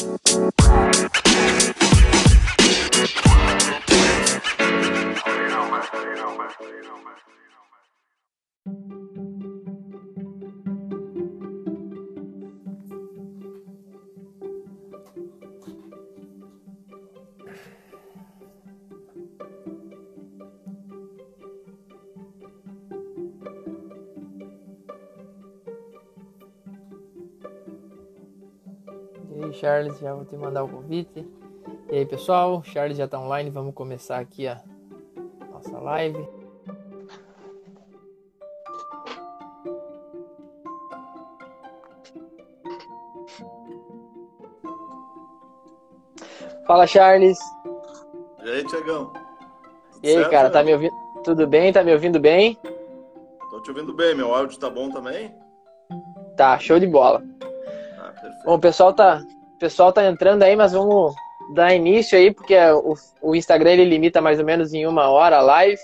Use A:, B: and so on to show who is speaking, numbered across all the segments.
A: Bye. Charles, já vou te mandar o convite. E aí, pessoal, Charles já está online, vamos começar aqui a nossa live. Fala, Charles.
B: E aí, Tiagão?
A: E aí, certo, cara, tá me ouvindo? Tudo bem? Tá me ouvindo bem?
B: Tô te ouvindo bem, meu áudio tá bom também?
A: Tá, show de bola. Ah, perfeito. Bom, o pessoal tá, o pessoal tá entrando aí, mas vamos dar início aí, porque o, o Instagram ele limita mais ou menos em uma hora a live.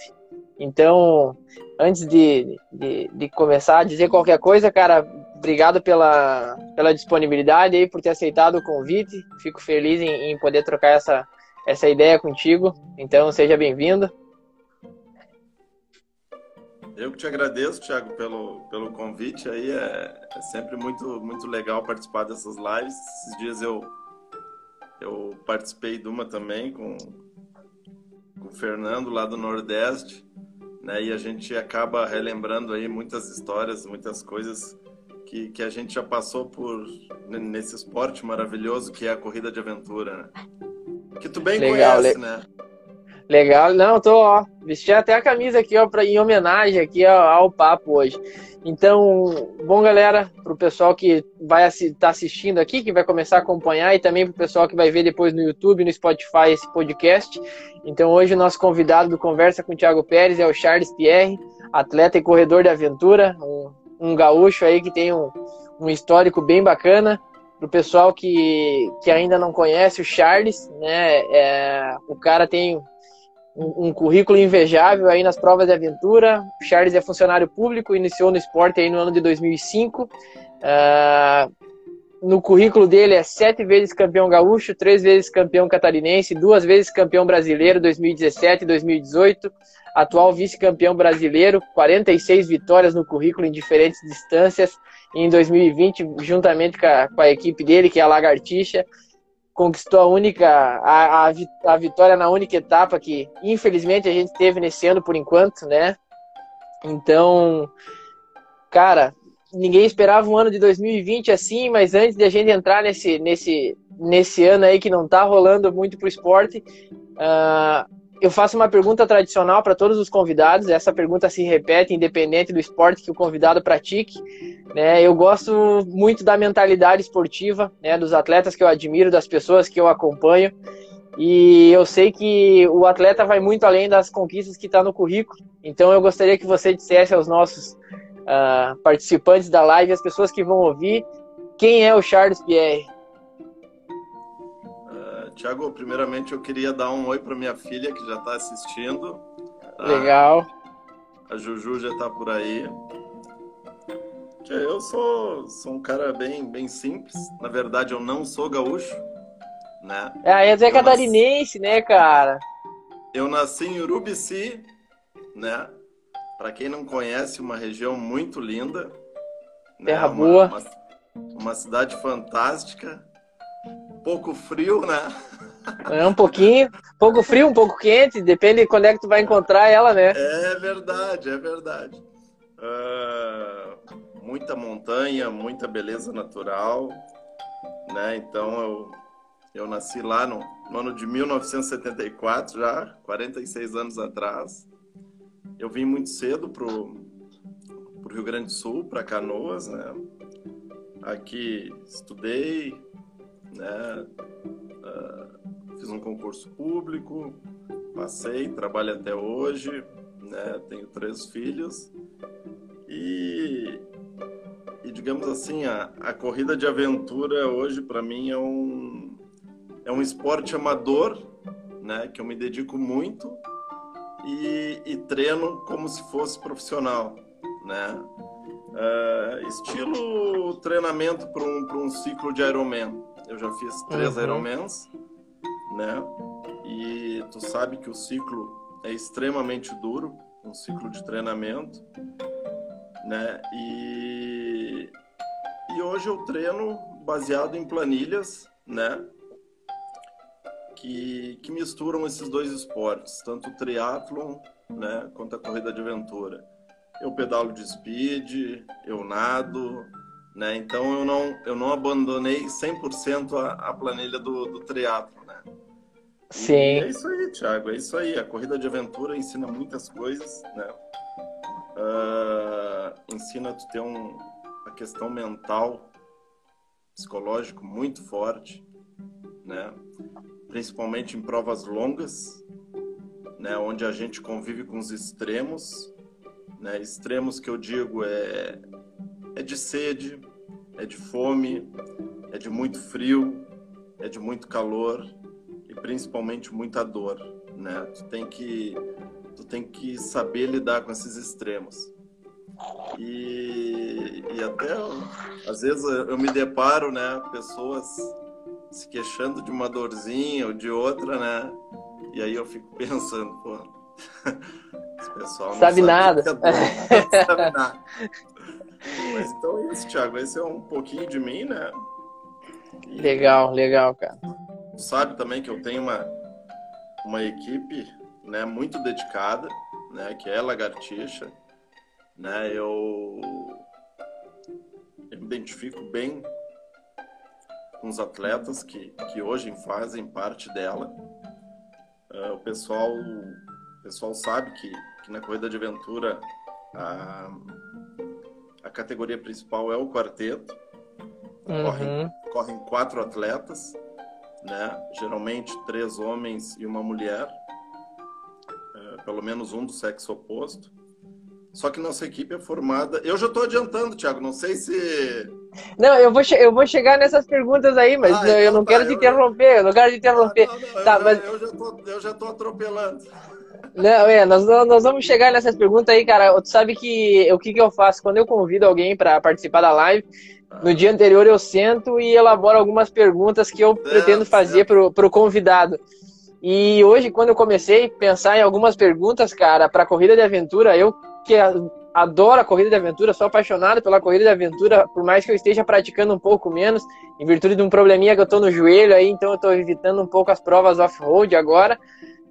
A: Então, antes de, de, de, começar a dizer qualquer coisa, cara, obrigado pela, pela disponibilidade aí, por ter aceitado o convite. Fico feliz em, em poder trocar essa, essa ideia contigo. Então, seja bem-vindo.
B: Eu que te agradeço, Thiago, pelo, pelo convite. Aí é, é sempre muito, muito legal participar dessas lives. Esses dias eu, eu participei de uma também com, com o Fernando lá do Nordeste né? E a gente acaba relembrando aí muitas histórias, muitas coisas que, que a gente já passou por nesse esporte maravilhoso que é a corrida de aventura, né? Que tu bem Legal, conhece, le... né?
A: Legal, não, tô, ó, vesti até a camisa aqui, ó, pra, em homenagem aqui ao, ao papo hoje. Então, bom, galera, para o pessoal que vai estar tá assistindo aqui, que vai começar a acompanhar, e também para o pessoal que vai ver depois no YouTube, no Spotify, esse podcast. Então, hoje o nosso convidado do Conversa com o Thiago Pérez é o Charles Pierre, atleta e corredor de aventura, um, um gaúcho aí que tem um, um histórico bem bacana. Para o pessoal que, que ainda não conhece o Charles, né, é, o cara tem um, currículo invejável aí nas provas de aventura. O Charles é funcionário público, iniciou no esporte aí no ano de 2005. Uh, ah, no currículo dele é sete vezes campeão gaúcho, três vezes campeão catarinense, duas vezes campeão brasileiro 2017 e 2018, atual vice-campeão brasileiro, 46 vitórias no currículo em diferentes distâncias. E em 2020, juntamente com a, com a equipe dele, que é a Lagartixa, conquistou a única a, a, a, vitória na única etapa que infelizmente a gente teve nesse ano por enquanto, né? Então, cara, ninguém esperava um ano de 2020 assim, mas antes de a gente entrar nesse nesse nesse ano aí que não tá rolando muito pro esporte, uh, eu faço uma pergunta tradicional para todos os convidados. Essa pergunta se repete independente do esporte que o convidado pratique. Né? Eu gosto muito da mentalidade esportiva, né? dos atletas que eu admiro, das pessoas que eu acompanho. E eu sei que o atleta vai muito além das conquistas que está no currículo. Então eu gostaria que você dissesse aos nossos uh, participantes da live, as pessoas que vão ouvir, quem é o Charles Pierre?
B: Tiago, primeiramente eu queria dar um oi para minha filha que já está assistindo.
A: Tá? Legal.
B: A Juju já está por aí. Eu sou, sou um cara bem, bem simples. Na verdade, eu não sou gaúcho, né?
A: É, aí é catarinense, nasci... né, cara?
B: Eu nasci em Urubici, né? Para quem não conhece, uma região muito linda.
A: Né? Terra né? boa.
B: Uma, uma, uma cidade fantástica pouco frio, né?
A: É um pouquinho, pouco frio, um pouco quente, depende de quando é que tu vai encontrar ela, né?
B: É verdade, é verdade. Uh, muita montanha, muita beleza natural, né? Então eu, eu nasci lá no, no ano de 1974, já 46 anos atrás. Eu vim muito cedo pro, pro Rio Grande do Sul, para Canoas, né? Aqui estudei, né? Uh, fiz um concurso público, passei, trabalho até hoje, né? Tenho três filhos e, e digamos assim, a, a corrida de aventura hoje para mim é um é um esporte amador, né? Que eu me dedico muito e, e treino como se fosse profissional, né? Uh, estilo treinamento para um, um ciclo de Ironman Eu já fiz três uhum. Ironmans, né? E tu sabe que o ciclo é extremamente duro, um ciclo de treinamento, né? E, e hoje eu treino baseado em planilhas, né? Que, que misturam esses dois esportes, tanto o triatlon, né, quanto a corrida de aventura. Eu pedalo de speed, eu nado, né? Então eu não, eu não abandonei 100% a, a planilha do, do triatlo, né?
A: Sim.
B: E é isso aí, Thiago, é isso aí. A corrida de aventura ensina muitas coisas, né? Uh, ensina tu ter um, a questão mental, psicológico muito forte, né? Principalmente em provas longas, né? Onde a gente convive com os extremos, né? Extremos que eu digo é é de sede, é de fome, é de muito frio, é de muito calor e principalmente muita dor, né? Tu tem que tu tem que saber lidar com esses extremos. E, e até às vezes eu me deparo, né, pessoas se queixando de uma dorzinha ou de outra, né? E aí eu fico pensando, pô, esse pessoal não
A: sabe, sabe nada.
B: É não sabe nada. Mas então é isso, Thiago. Esse é um pouquinho de mim, né?
A: E... Legal, legal, cara.
B: Sabe também que eu tenho uma, uma equipe né, muito dedicada, né, que é Lagartixa. Né, eu, eu me identifico bem com os atletas que, que hoje fazem parte dela. Uh, o pessoal o pessoal sabe que, que na corrida de aventura a, a categoria principal é o quarteto. Uhum. Correm, correm quatro atletas, né? Geralmente três homens e uma mulher, é, pelo menos um do sexo oposto. Só que nossa equipe é formada. Eu já estou adiantando, Thiago. Não sei se.
A: Não, eu vou, eu vou chegar nessas perguntas aí, mas ah, eu então não tá, quero te interromper. Eu não quero te interromper.
B: Não, não,
A: tá,
B: eu,
A: mas...
B: eu, já tô, eu já tô atropelando.
A: Não, é, nós, nós vamos chegar nessas perguntas aí, cara. Tu sabe que o que, que eu faço? Quando eu convido alguém para participar da live, no dia anterior eu sento e elaboro algumas perguntas que eu pretendo fazer para pro convidado. E hoje, quando eu comecei a pensar em algumas perguntas, cara, para corrida de aventura, eu que adoro a corrida de aventura, sou apaixonado pela corrida de aventura, por mais que eu esteja praticando um pouco menos, em virtude de um probleminha que eu tô no joelho aí, então eu tô evitando um pouco as provas off-road agora.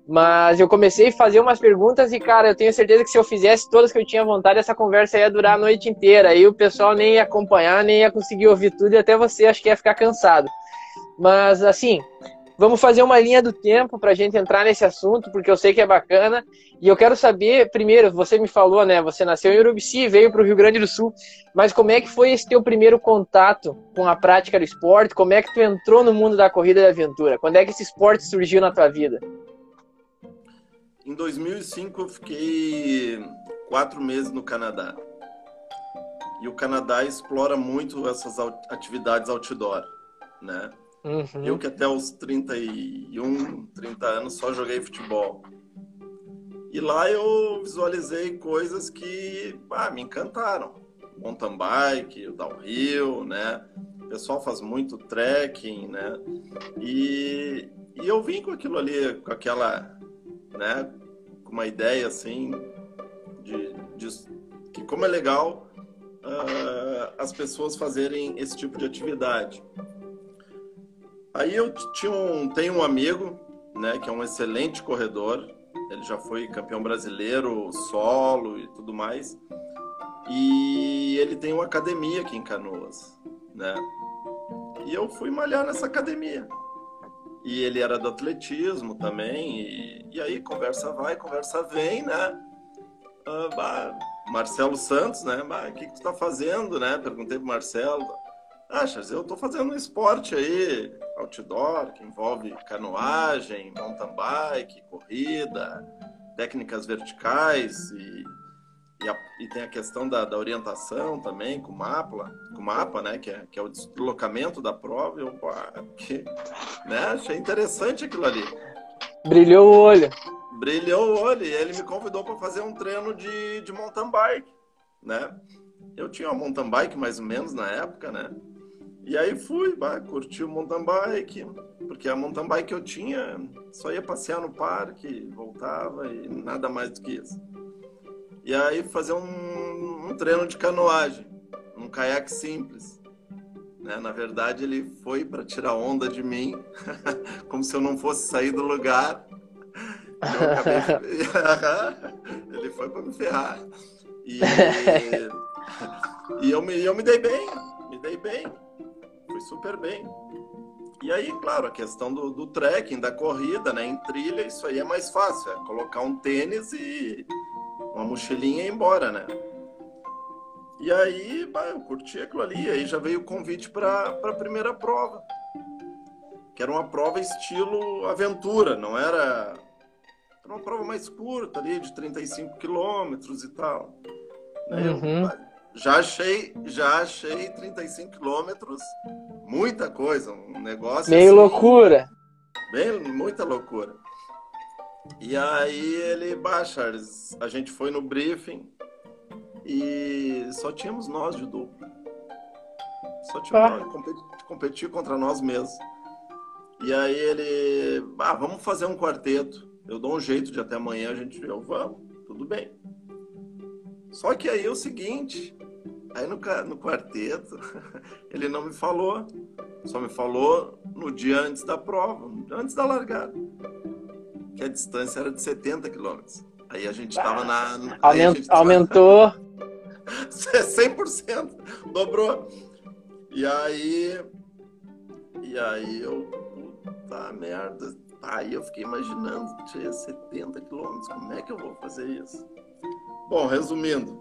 A: Mas eu comecei a fazer umas perguntas e, cara, eu tenho certeza que se eu fizesse todas que eu tinha vontade, essa conversa ia durar a noite inteira. Aí o pessoal nem ia acompanhar, nem ia conseguir ouvir tudo e até você acho que ia ficar cansado. Mas, assim, vamos fazer uma linha do tempo para a gente entrar nesse assunto, porque eu sei que é bacana. E eu quero saber, primeiro, você me falou, né? Você nasceu em Urubici, veio para o Rio Grande do Sul. Mas como é que foi esse teu primeiro contato com a prática do esporte? Como é que tu entrou no mundo da corrida de aventura? Quando é que esse esporte surgiu na tua vida?
B: Em 2005 eu fiquei quatro meses no Canadá. E o Canadá explora muito essas atividades outdoor, né? Uhum. Eu que até os 31, 30 anos só joguei futebol. E lá eu visualizei coisas que ah, me encantaram. Mountain bike, o downhill, né? O pessoal faz muito trekking, né? E, e eu vim com aquilo ali, com aquela né? Com uma ideia assim de, de que como é legal uh, as pessoas fazerem esse tipo de atividade. Aí eu tinha um, tenho um amigo, né, que é um excelente corredor. Ele já foi campeão brasileiro solo e tudo mais. E ele tem uma academia aqui em Canoas, né? E eu fui malhar nessa academia e ele era do atletismo também, e, e aí conversa vai, conversa vem, né? Ah, bah, Marcelo Santos, né? O que, que tu tá fazendo, né? Perguntei pro Marcelo. Ah, Charles, eu tô fazendo um esporte aí, outdoor, que envolve canoagem, mountain bike, corrida, técnicas verticais e e, a, e, tem a questão da, da, orientação também, com o mapa, com mapa, né? Que é, que é o deslocamento da prova. Eu, que, né, achei interessante aquilo ali.
A: Brilhou o olho.
B: Brilhou o olho. E ele me convidou para fazer um treino de, de mountain bike, né? Eu tinha uma mountain bike mais ou menos na época, né? E aí fui, bah, curti o mountain bike, porque a mountain bike que eu tinha, só ia passear no parque, voltava e nada mais do que isso. E aí fazer um, um treino de canoagem, um caiaque simples. Né? Na verdade, ele foi para tirar onda de mim, como se eu não fosse sair do lugar. Acabei... ele foi para me ferrar. E, e eu, me, eu me dei bem, me dei bem fui super bem. E aí, claro, a questão do, do trekking, da corrida, né? Em trilha, isso aí é mais fácil. É colocar um tênis e uma mochilinha e ir embora, né? E aí, bah, eu curti aquilo ali. Aí já veio o convite para a primeira prova. Que era uma prova estilo aventura, não era... Era uma prova mais curta ali, de 35 quilômetros e tal. Né? Uhum. Eu, já achei, já achei 35 quilômetros muita coisa, um negócio.
A: Meio assim, loucura.
B: Bem, muita loucura. E aí ele baixa, a gente foi no briefing e só tínhamos nós de dupla. Só tínhamos ah. competir contra nós mesmos. E aí ele, ah, vamos fazer um quarteto. Eu dou um jeito de até amanhã a gente, eu vamos, tudo bem. Só que aí é o seguinte, Aí no, no quarteto, ele não me falou. Só me falou no dia antes da prova, antes da largada. Que a distância era de 70 quilômetros. Aí a gente estava na.
A: Aument, gente aumentou.
B: 100%. Dobrou. E aí. E aí eu. Puta merda. Aí eu fiquei imaginando, tinha 70 quilômetros, como é que eu vou fazer isso? Bom, resumindo,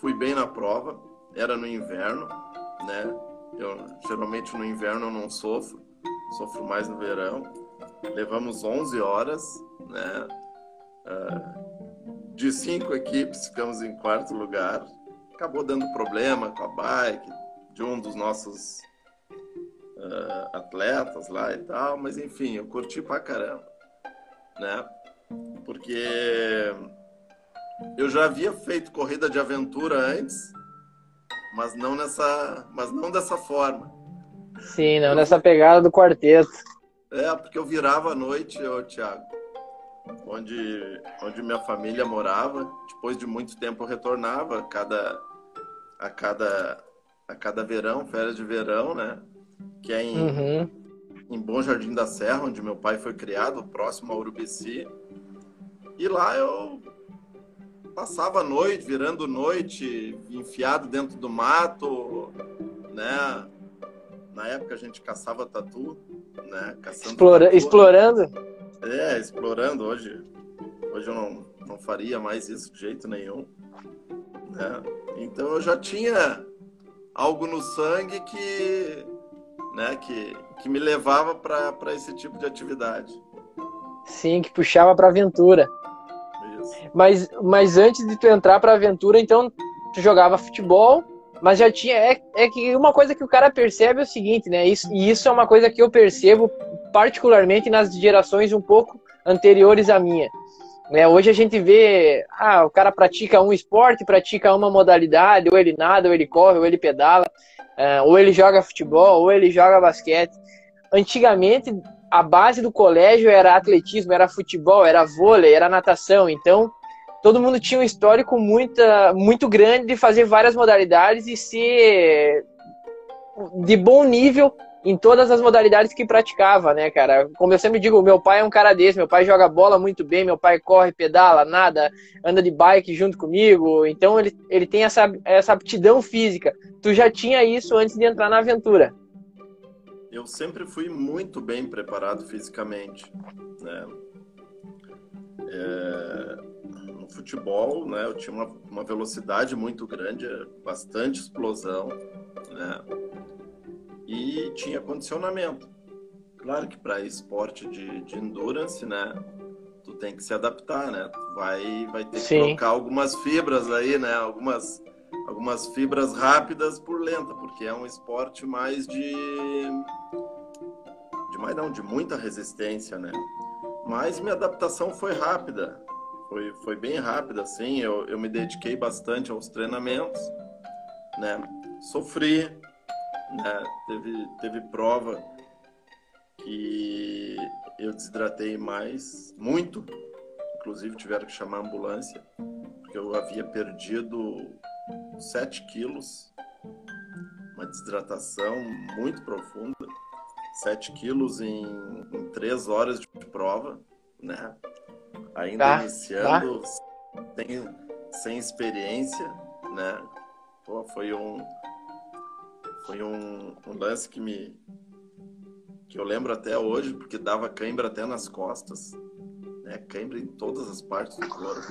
B: fui bem na prova, era no inverno, né? Eu geralmente no inverno eu não sofro, sofro mais no verão. Levamos 11 horas, né? Uh, de cinco equipes ficamos em quarto lugar. Acabou dando problema com a bike de um dos nossos uh, atletas lá e tal, mas enfim, eu curti pra caramba, né? Porque eu já havia feito corrida de aventura antes mas não nessa, mas não dessa forma.
A: Sim, não eu, nessa pegada do quarteto.
B: É, porque eu virava à noite, ô, Thiago, onde, onde minha família morava. Depois de muito tempo eu retornava a cada, a cada, a cada verão, férias de verão, né? Que é em, uhum. em Bom Jardim da Serra, onde meu pai foi criado, próximo a Urubici. E lá eu passava a noite, virando noite, enfiado dentro do mato, né? Na época a gente caçava tatu, né? Caçando
A: Explora... tatu. Explorando?
B: É, explorando. Hoje, hoje eu não, não faria mais isso de jeito nenhum. Né? Então eu já tinha algo no sangue que, né, que, que me levava para esse tipo de atividade.
A: Sim, que puxava para aventura. Mas, mas antes de tu entrar pra aventura, então tu jogava futebol, mas já tinha. É, é que uma coisa que o cara percebe é o seguinte, né? Isso, e isso é uma coisa que eu percebo particularmente nas gerações um pouco anteriores à minha. É, hoje a gente vê, ah, o cara pratica um esporte, pratica uma modalidade, ou ele nada, ou ele corre, ou ele pedala, é, ou ele joga futebol, ou ele joga basquete. Antigamente, a base do colégio era atletismo, era futebol, era vôlei, era natação. Então, todo mundo tinha um histórico muita, muito grande de fazer várias modalidades e ser de bom nível em todas as modalidades que praticava, né, cara? Como eu sempre digo, meu pai é um cara desse, meu pai joga bola muito bem, meu pai corre, pedala, nada, anda de bike junto comigo, então ele, ele tem essa, essa aptidão física. Tu já tinha isso antes de entrar na aventura?
B: eu sempre fui muito bem preparado fisicamente, né? É, no futebol, né, eu tinha uma, uma velocidade muito grande, bastante explosão, né? E tinha condicionamento. Claro que para esporte de, de endurance, né, tu tem que se adaptar, né? Tu vai, vai ter que Sim. trocar algumas fibras aí, né? Algumas, algumas fibras rápidas por lenta, porque é um esporte mais de de mais não, de muita resistência, né? Mas minha adaptação foi rápida, foi, foi bem rápida, assim. Eu, eu me dediquei bastante aos treinamentos, né? Sofri, né? Teve, teve prova que eu desidratei mais, muito. Inclusive tiveram que chamar a ambulância, porque eu havia perdido 7 quilos, uma desidratação muito profunda, 7 quilos em, em 3 horas de prova, né? Ainda tá, iniciando, tá. Sem, sem experiência, né? Pô, foi um foi um, um lance que me que eu lembro até hoje, porque dava cãibra até nas costas, né? Cãibra em todas as partes do corpo.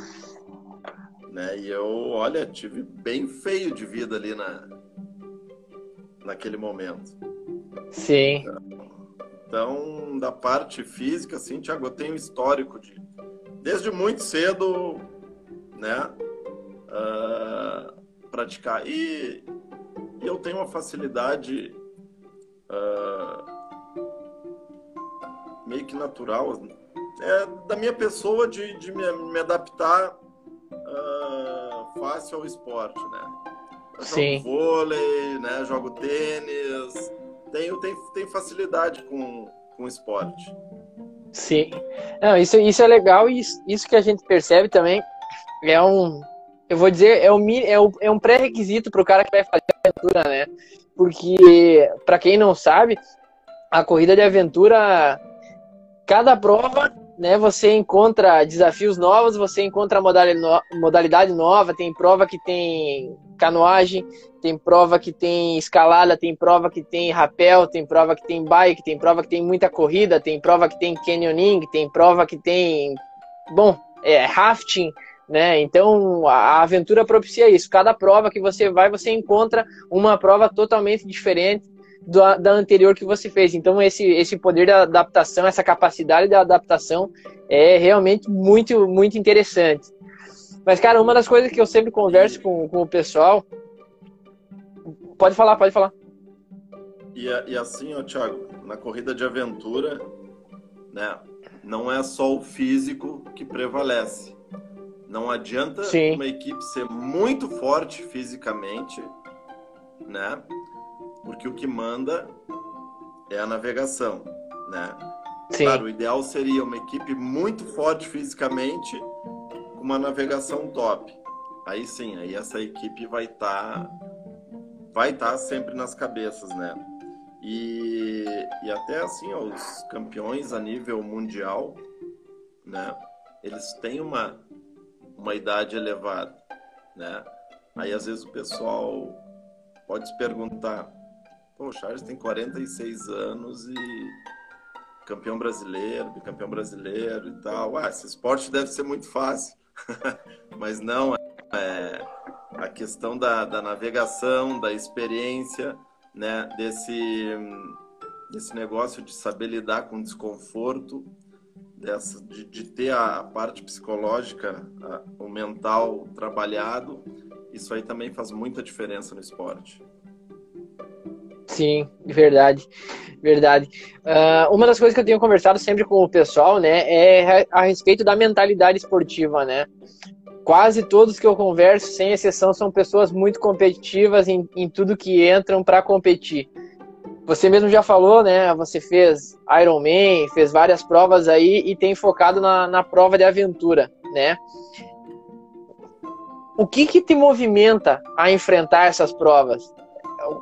B: Né? E eu, olha, tive bem feio de vida ali na naquele momento.
A: Sim.
B: Então, então da parte física, assim, Thiago, eu tenho histórico de desde muito cedo, né? Uh, praticar. E, e, eu tenho uma facilidade uh, meio que natural é, da minha pessoa de, de me, me adaptar uh, fácil ao esporte, né? Eu
A: Sim.
B: jogo vôlei, né? Jogo tênis, tenho, tenho, tenho facilidade com, com esporte.
A: Sim. Não, isso, isso é legal e isso, isso que a gente percebe também é um, eu vou dizer, é, um, é, um, é um pré-requisito para o cara que vai fazer a aventura, né? Porque, para quem não sabe, a corrida de aventura, cada prova, né, você encontra desafios novos, você encontra modalidade nova, tem prova que tem canoagem, tem prova que tem escalada, tem prova que tem rapel, tem prova que tem bike, tem prova que tem muita corrida, tem prova que tem canyoning, tem prova que tem, bom, é, rafting, né? Então a aventura propicia isso. Cada prova que você vai, você encontra uma prova totalmente diferente do, da anterior que você fez. Então esse, esse poder da adaptação, essa capacidade da adaptação é realmente muito, muito interessante. Mas, cara, uma das coisas que eu sempre converso com, com o pessoal. Pode falar, pode falar.
B: E, e assim, ó, Thiago, na corrida de aventura, né, não é só o físico que prevalece não adianta Sim. uma equipe ser muito forte fisicamente, né? Porque o que manda é a navegação, né? Sim. Claro, o ideal seria uma equipe muito forte fisicamente com uma navegação top. Aí sim, aí essa equipe vai estar tá, vai estar tá sempre nas cabeças, né? E, e até assim, ó, os campeões a nível mundial, né? Eles têm uma uma idade elevada, né? Aí às vezes o pessoal pode se perguntar, pô, o Charles tem 46 anos e campeão brasileiro, bicampeão brasileiro e tal. Ah, esse esporte deve ser muito fácil. Mas não, é a questão da, da navegação, da experiência, né, desse, desse negócio de saber lidar com desconforto, dessa, de, de ter a parte psicológica, a, o mental trabalhado, isso aí também faz muita diferença no esporte.
A: Sim, verdade, verdade. Uh, uma das coisas que eu tenho conversado sempre com o pessoal, né, é a respeito da mentalidade esportiva, né. Quase todos que eu converso, sem exceção, são pessoas muito competitivas em, em tudo que entram para competir. Você mesmo já falou, né? Você fez Ironman, fez várias provas aí e tem focado na, na prova de aventura, né? O que que te movimenta a enfrentar essas provas?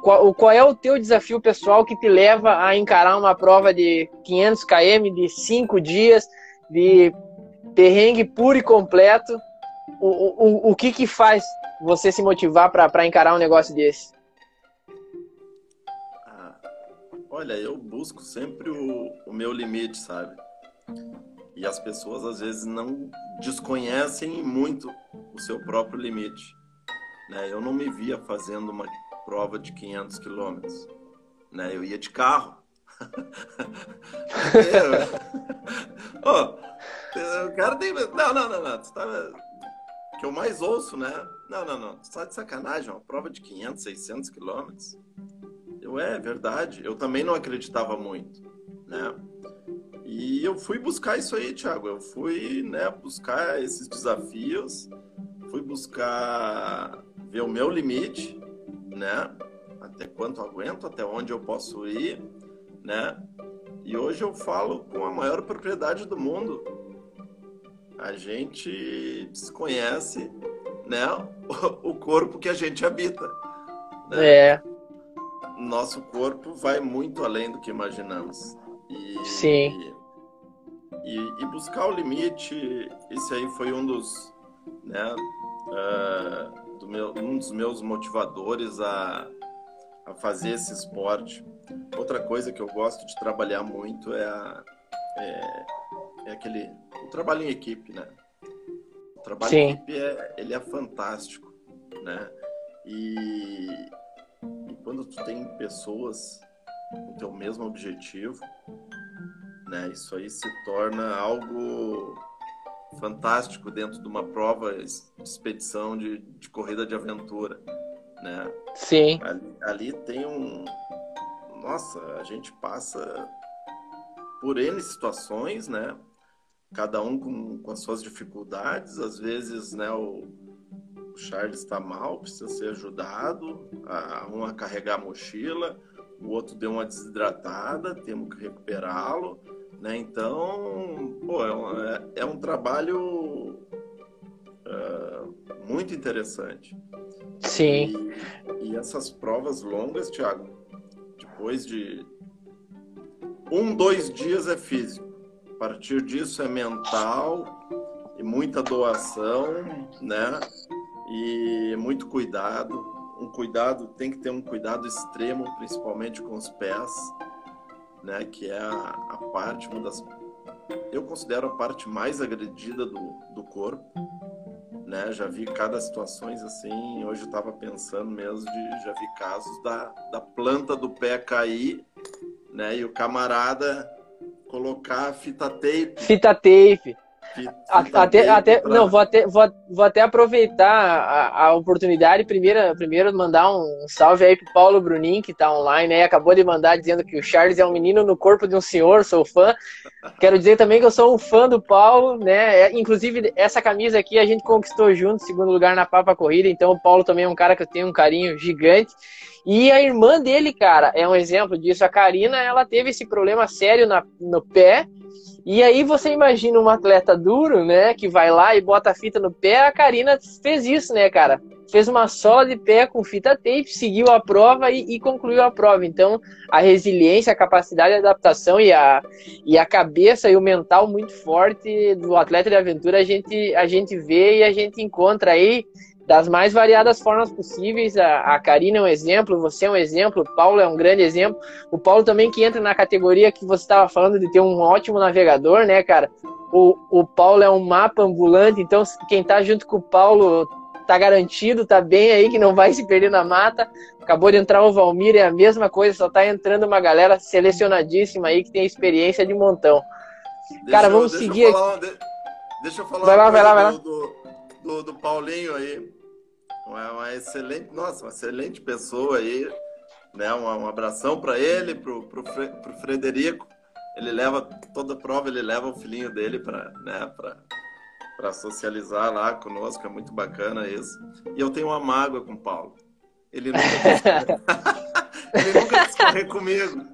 A: Qual, qual, é o teu desafio pessoal que te leva a encarar uma prova de 500 km de 5 dias, de perrengue puro e completo? O, o, o que que faz você se motivar para encarar um negócio desse?
B: Olha, eu busco sempre o, o meu limite, sabe? E as pessoas às vezes não desconhecem muito o seu próprio limite. Né? Eu não me via fazendo uma prova de 500 quilômetros. Né? Eu ia de carro. oh, o cara tem. Não, não, não, não. Tá... que eu mais ouço, né? Não, não, não. Você tá de sacanagem, uma prova de 500, 600 quilômetros. Eu, é verdade. Eu também não acreditava muito, né? E eu fui buscar isso aí, Thiago. Eu fui, né, buscar esses desafios, fui buscar ver o meu limite, né? Até quanto aguento, até onde eu posso ir, né? E hoje eu falo com a maior propriedade do mundo. A gente desconhece, né, o corpo que a gente habita. Né?
A: É.
B: Nosso corpo vai muito além do que imaginamos. E,
A: Sim.
B: E, e buscar o limite, esse aí foi um dos, né, uh, do meu, um dos meus motivadores a, a fazer esse esporte. Outra coisa que eu gosto de trabalhar muito é, a, é, é aquele o trabalho em equipe, né? O trabalho
A: Sim.
B: em equipe é, ele é fantástico, né? E, e quando tu tem pessoas com o teu mesmo objetivo, né? Isso aí se torna algo fantástico dentro de uma prova de expedição de, de corrida de aventura, né?
A: Sim.
B: Ali, ali tem um, nossa, a gente passa por N situações, né? Cada um com, com as suas dificuldades. Às vezes, né, o, o Charles está mal, precisa ser ajudado. A, um a carregar a mochila, o outro deu uma desidratada, temos que recuperá-lo. Né? Então, pô, é, um, é, é um trabalho uh, muito interessante.
A: Sim.
B: E, e essas provas longas, Thiago, depois de um, dois dias é físico. A partir disso é mental e muita doação, né? E muito cuidado. Um cuidado, tem que ter um cuidado extremo, principalmente com os pés, né? Que é a, a parte, uma das. Eu considero a parte mais agredida do, do corpo. Né? Já vi cada situações assim. Hoje eu estava pensando mesmo de já vi casos da, da planta do pé cair, né? E o camarada colocar fita tape.
A: Fita tape. Até, até pra... não, vou até, vou, vou até aproveitar a, a oportunidade. Primeiro, primeiro mandar um salve aí pro Paulo Brunin, que tá online aí, acabou de mandar dizendo que o Charles é um menino no corpo de um senhor, sou fã. Quero dizer também que eu sou um fã do Paulo, né? Inclusive, essa camisa aqui a gente conquistou junto, segundo lugar na Papa Corrida, então o Paulo também é um cara que eu tenho um carinho gigante. E a irmã dele, cara, é um exemplo disso. A Karina, ela teve esse problema sério na, no pé. E aí você imagina um atleta duro, né, que vai lá e bota a fita no pé. A Karina fez isso, né, cara? Fez uma sola de pé com fita tape, seguiu a prova e, e concluiu a prova. Então, a resiliência, a capacidade de adaptação e a, e a cabeça e o mental muito forte do atleta de aventura a gente, a gente vê e a gente encontra aí das mais variadas formas possíveis. A, a Karina é um exemplo, você é um exemplo, o Paulo é um grande exemplo. O Paulo também que entra na categoria que você estava falando de ter um ótimo navegador, né, cara? O, o Paulo é um mapa ambulante, então quem tá junto com o Paulo tá garantido, tá bem aí, que não vai se perder na mata. Acabou de entrar o Valmir, é a mesma coisa, só tá entrando uma galera selecionadíssima aí que tem experiência de montão.
B: Deixa
A: cara,
B: eu,
A: vamos
B: deixa
A: seguir.
B: Eu falar, deixa eu falar
A: vai lá, vai lá, vai lá.
B: Do, do do, Paulinho aí. Uma, uma, excelente, nossa, uma excelente pessoa aí. Né? Um, um abração para ele, pro, pro, pro Frederico. Ele leva toda prova, ele leva o filhinho dele para né, para socializar lá conosco, é muito bacana isso. E eu tenho uma mágoa com o Paulo. Ele nunca ele nunca quis correr comigo.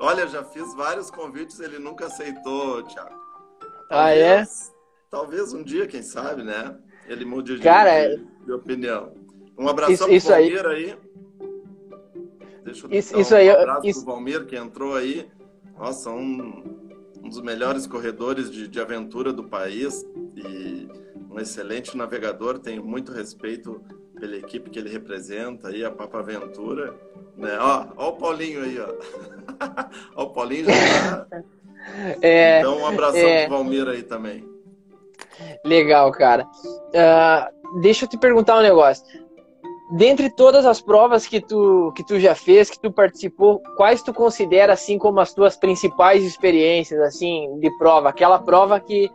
B: Olha, já fiz vários convites, ele nunca aceitou, Thiago.
A: Ah, é?
B: Talvez um dia, quem sabe, né? Ele mude de,
A: Cara,
B: de, de opinião. Um abraço
A: isso, isso
B: Valmir aí. aí. Deixa eu
A: isso,
B: dar
A: isso
B: um
A: aí,
B: abraço
A: isso...
B: pro Valmir, que entrou aí. Nossa, um, um dos melhores corredores de, de aventura do país e um excelente navegador. Tenho muito respeito pela equipe que ele representa aí, a Papa Aventura. Né? Ó, ó o Paulinho aí, ó. ó o Paulinho já tá...
A: É,
B: então, um abração
A: é...
B: pro Valmir aí também.
A: Legal, cara. Uh, deixa eu te perguntar um negócio. Dentre todas as provas que tu, que tu já fez, que tu participou, quais tu considera assim como as tuas principais experiências assim de prova? Aquela prova que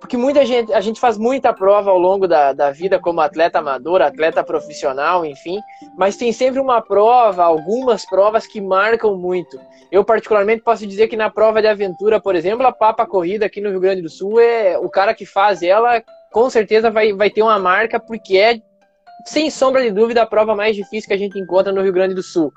A: porque muita gente, a gente faz muita prova ao longo da, da vida como atleta amador, atleta profissional, enfim, mas tem sempre uma prova, algumas provas que marcam muito. Eu, particularmente, posso dizer que na prova de aventura, por exemplo, a Papa Corrida aqui no Rio Grande do Sul, é o cara que faz ela, com certeza vai, vai ter uma marca, porque é sem sombra de dúvida, a prova mais difícil que a gente encontra no Rio Grande do Sul,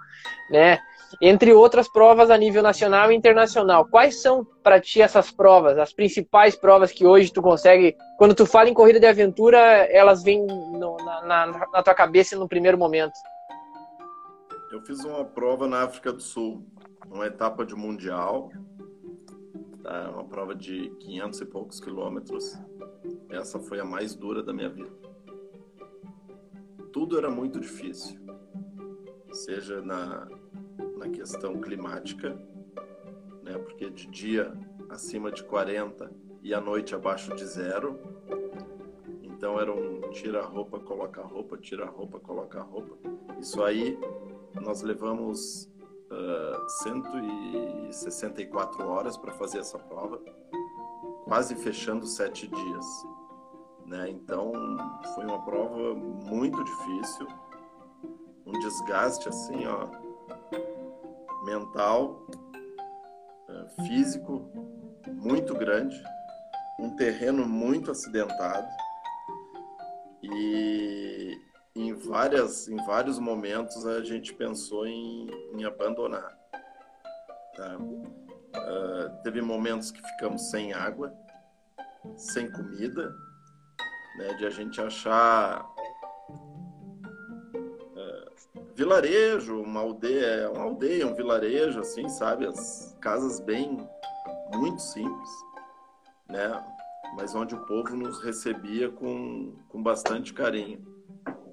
A: né? Entre outras provas a nível nacional e internacional. Quais são para ti essas provas, as principais provas que hoje tu consegue, quando tu fala em corrida de aventura, elas vêm no, na, na, na tua cabeça no primeiro momento?
B: Eu fiz uma prova na África do Sul, uma etapa de mundial, tá? uma prova de 500 e poucos quilômetros. Essa foi a mais dura da minha vida. Tudo era muito difícil, seja na, na questão climática, né? porque de dia acima de 40 e à noite abaixo de zero. Então era um tira roupa, coloca roupa, tira roupa, coloca roupa. Isso aí nós levamos uh, 164 horas para fazer essa prova, quase fechando sete dias. Né? Então, foi uma prova muito difícil, um desgaste assim, ó, mental, uh, físico muito grande, um terreno muito acidentado e em várias em vários momentos a gente pensou em, em abandonar tá? uh, teve momentos que ficamos sem água sem comida né de a gente achar vilarejo uma aldeia uma aldeia um vilarejo assim sabe? As casas bem muito simples né? Mas onde o povo nos recebia com, com bastante carinho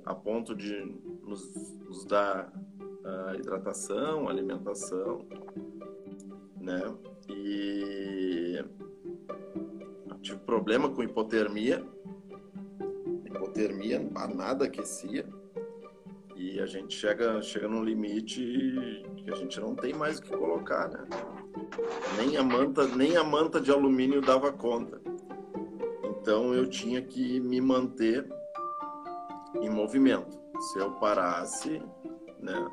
B: a ponto de nos, nos dar hidratação, alimentação, né? E tive problema com hipotermia, hipotermia, nada aquecia, e a gente chega, chega num limite que a gente não tem mais o que colocar, né? Nem a manta, nem a manta de alumínio dava conta. Então eu tinha que me manter em movimento. Se eu parasse, né?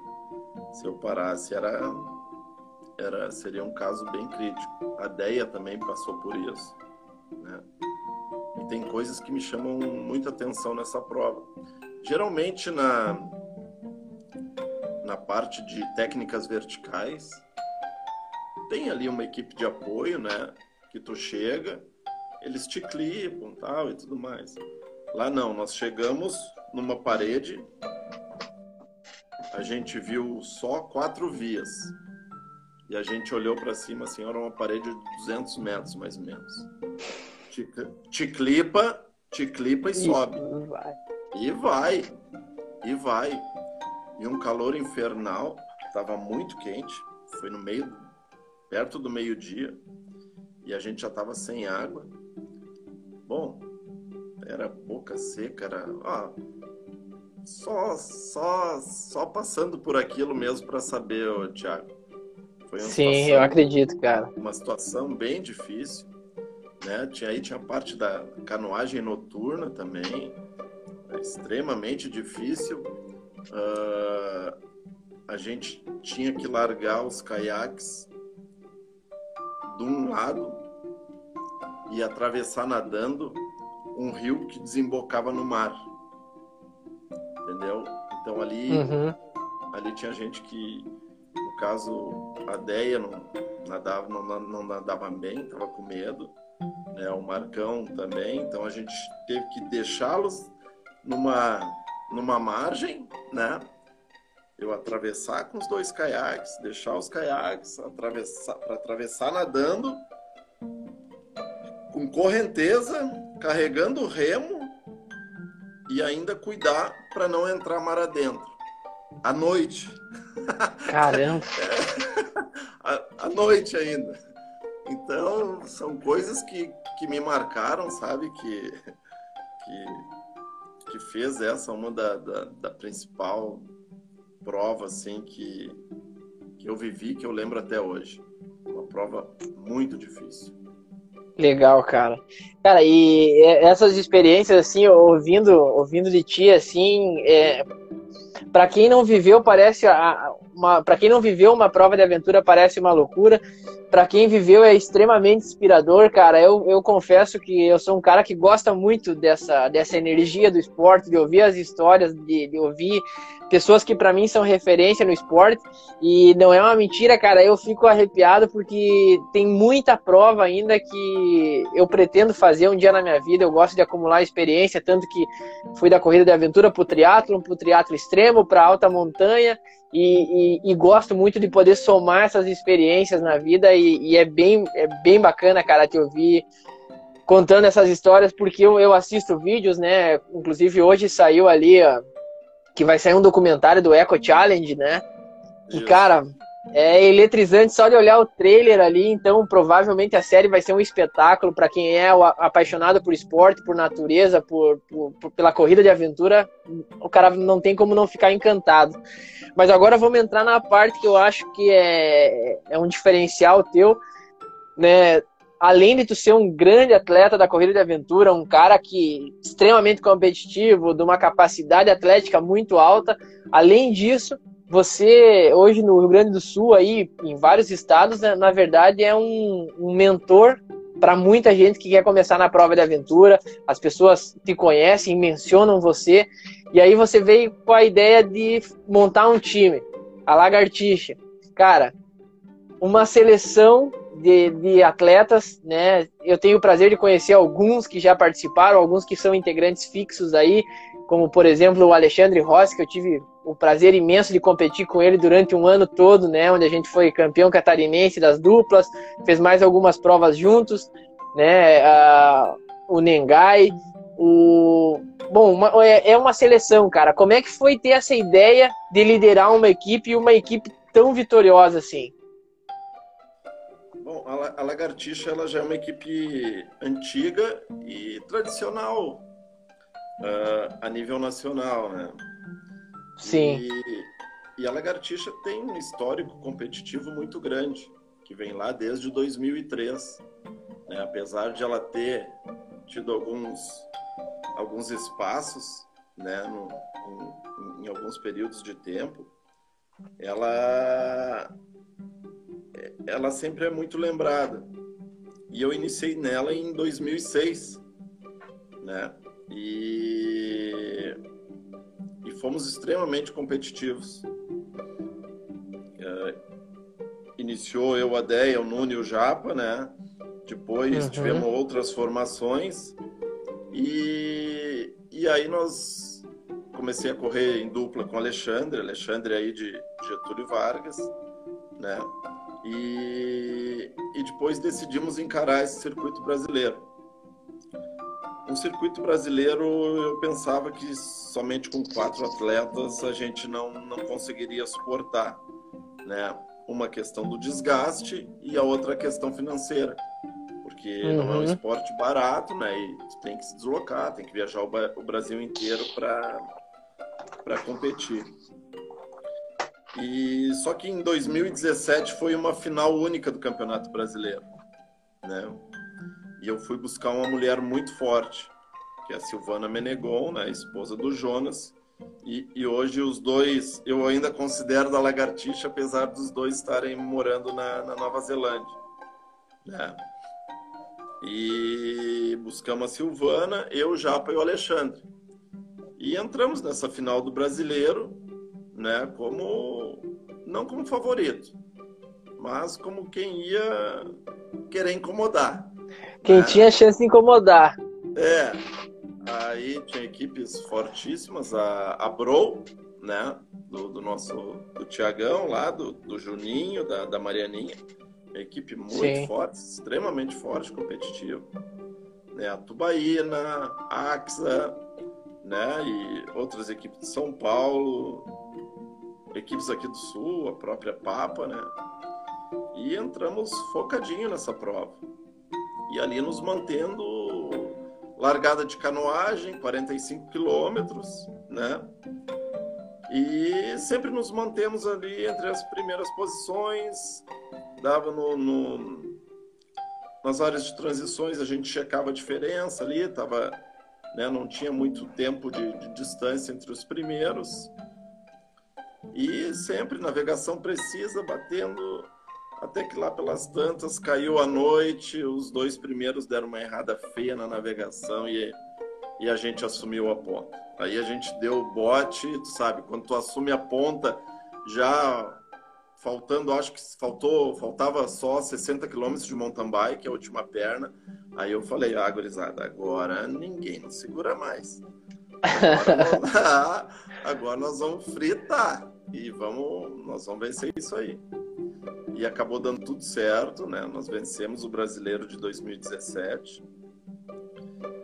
B: Se eu parasse era era seria um caso bem crítico. A Deia também passou por isso, né? E tem coisas que me chamam muita atenção nessa prova. Geralmente na na parte de técnicas verticais tem ali uma equipe de apoio, né? Que tu chega, eles te clipam, tal e tudo mais. Lá não, nós chegamos numa parede, a gente viu só quatro vias. E a gente olhou para cima, assim, era uma parede de 200 metros, mais ou menos. Te, te clipa, te clipa e, e sobe. Vai. E vai. E vai. E um calor infernal, estava muito quente, foi no meio, perto do meio-dia, e a gente já estava sem água. Bom, era boca seca, era. Só, só, só passando por aquilo mesmo para saber.
A: Foi Sim, situação, eu acredito, cara.
B: Uma situação bem difícil. Né? Tinha, aí tinha a parte da canoagem noturna também, extremamente difícil. Uh, a gente tinha que largar os caiaques de um lado e atravessar nadando um rio que desembocava no mar entendeu? Então ali, uhum. ali tinha gente que, no caso, a Deia não nadava, não, não nadava bem, estava com medo, né? O Marcão também, então a gente teve que deixá-los numa, numa margem, né? Eu atravessar com os dois caiaques, deixar os caiaques atravessar para atravessar nadando com correnteza, carregando o remo e ainda cuidar para não entrar mar adentro. À noite.
A: Caramba!
B: à, à noite ainda. Então, são coisas que, que me marcaram, sabe? Que, que, que fez essa uma da, da, da principal prova, assim, que, que eu vivi, que eu lembro até hoje. Uma prova muito difícil.
A: Legal, cara. Cara, e essas experiências, assim, ouvindo, ouvindo de ti, assim, é, para quem não viveu, parece a, para quem não viveu uma prova de aventura parece uma loucura. Para quem viveu é extremamente inspirador, cara. Eu, eu confesso que eu sou um cara que gosta muito dessa, dessa energia do esporte, de ouvir as histórias, de, de ouvir pessoas que para mim são referência no esporte. E não é uma mentira, cara. Eu fico arrepiado porque tem muita prova ainda que eu pretendo fazer um dia na minha vida. Eu gosto de acumular experiência, tanto que fui da corrida de aventura pro triatlo, pro triatlo extremo, para alta montanha. E, e, e, gosto muito de poder somar essas experiências na vida e, e, é, bem, é bem bacana, cara, te ouvir contando essas histórias, porque eu, eu assisto vídeos, né? Inclusive hoje saiu ali, ó, que vai sair um documentário do Eco Challenge, né? E, cara, é eletrizante só de olhar o trailer ali, então provavelmente a série vai ser um espetáculo para quem é apaixonado por esporte, por natureza, por, por, por, pela corrida de aventura, o cara não tem como não ficar encantado. Mas agora vamos entrar na parte que eu acho que é, é um diferencial teu, né? Além de tu ser um grande atleta da corrida de aventura, um cara que extremamente competitivo, de uma capacidade atlética muito alta, além disso, você hoje no Rio Grande do Sul aí em vários estados né, na verdade é um, um mentor para muita gente que quer começar na prova de aventura. As pessoas te conhecem mencionam você e aí você veio com a ideia de montar um time a Lagartixa. Cara uma seleção de, de atletas né eu tenho o prazer de conhecer alguns que já participaram alguns que são integrantes fixos aí como por exemplo o Alexandre Rossi que eu tive o prazer imenso de competir com ele durante um ano todo, né? Onde a gente foi campeão catarinense das duplas, fez mais algumas provas juntos, né? O Nengai, o bom, uma, é, é uma seleção, cara. Como é que foi ter essa ideia de liderar uma equipe e uma equipe tão vitoriosa assim?
B: Bom, a Lagartixa ela já é uma equipe antiga e tradicional uh, a nível nacional, né?
A: Sim.
B: E, e a Lagartixa tem um histórico competitivo muito grande, que vem lá desde 2003. Né? Apesar de ela ter tido alguns, alguns espaços né? No, em, em alguns períodos de tempo, ela, ela sempre é muito lembrada. E eu iniciei nela em 2006, né? E fomos extremamente competitivos. É, iniciou eu, a Deia, o Nuno e o Japa, né? Depois uhum. tivemos outras formações e, e aí nós comecei a correr em dupla com o Alexandre, Alexandre aí de Getúlio Vargas, né? E, e depois decidimos encarar esse circuito brasileiro um circuito brasileiro eu pensava que somente com quatro atletas a gente não, não conseguiria suportar, né? Uma questão do desgaste e a outra questão financeira, porque uhum. não é um uhum. esporte barato, né? E tem que se deslocar, tem que viajar o, o Brasil inteiro para para competir. E só que em 2017 foi uma final única do Campeonato Brasileiro, né? E eu fui buscar uma mulher muito forte, que é a Silvana Menegon, né, esposa do Jonas. E, e, hoje os dois, eu ainda considero da Lagartixa, apesar dos dois estarem morando na, na Nova Zelândia. Né? E buscamos a Silvana, eu, o Japa e o Alexandre. E entramos nessa final do brasileiro, né, como não como favorito, mas como quem ia querer incomodar.
A: Quem é. tinha chance de incomodar.
B: É. Aí tinha equipes fortíssimas, a, a Bro, né? Do, do nosso do Tiagão lá, do, do Juninho, da, da Marianinha. Uma equipe muito Sim. forte, extremamente forte, competitiva. Né? A Tubaína, a AXA, né? E outras equipes de São Paulo, equipes aqui do Sul, a própria Papa, né? E entramos focadinho nessa prova e ali nos mantendo largada de canoagem, 45 quilômetros, né? E sempre nos mantemos ali entre as primeiras posições, dava no, no nas áreas de transições a gente checava a diferença ali, tava, né, não tinha muito tempo de, de distância entre os primeiros. E sempre navegação precisa, batendo até que lá pelas tantas caiu a noite, os dois primeiros deram uma errada feia na navegação e, e a gente assumiu a ponta. Aí a gente deu o bote, sabe, quando tu assume a ponta, já faltando, acho que faltou, faltava só 60 quilômetros de mountain bike, a última perna. Aí eu falei, ah, gurizada, agora ninguém nos segura mais. Agora, nós, agora nós vamos fritar e vamos, nós vamos vencer isso aí. E acabou dando tudo certo, né? Nós vencemos o brasileiro de 2017.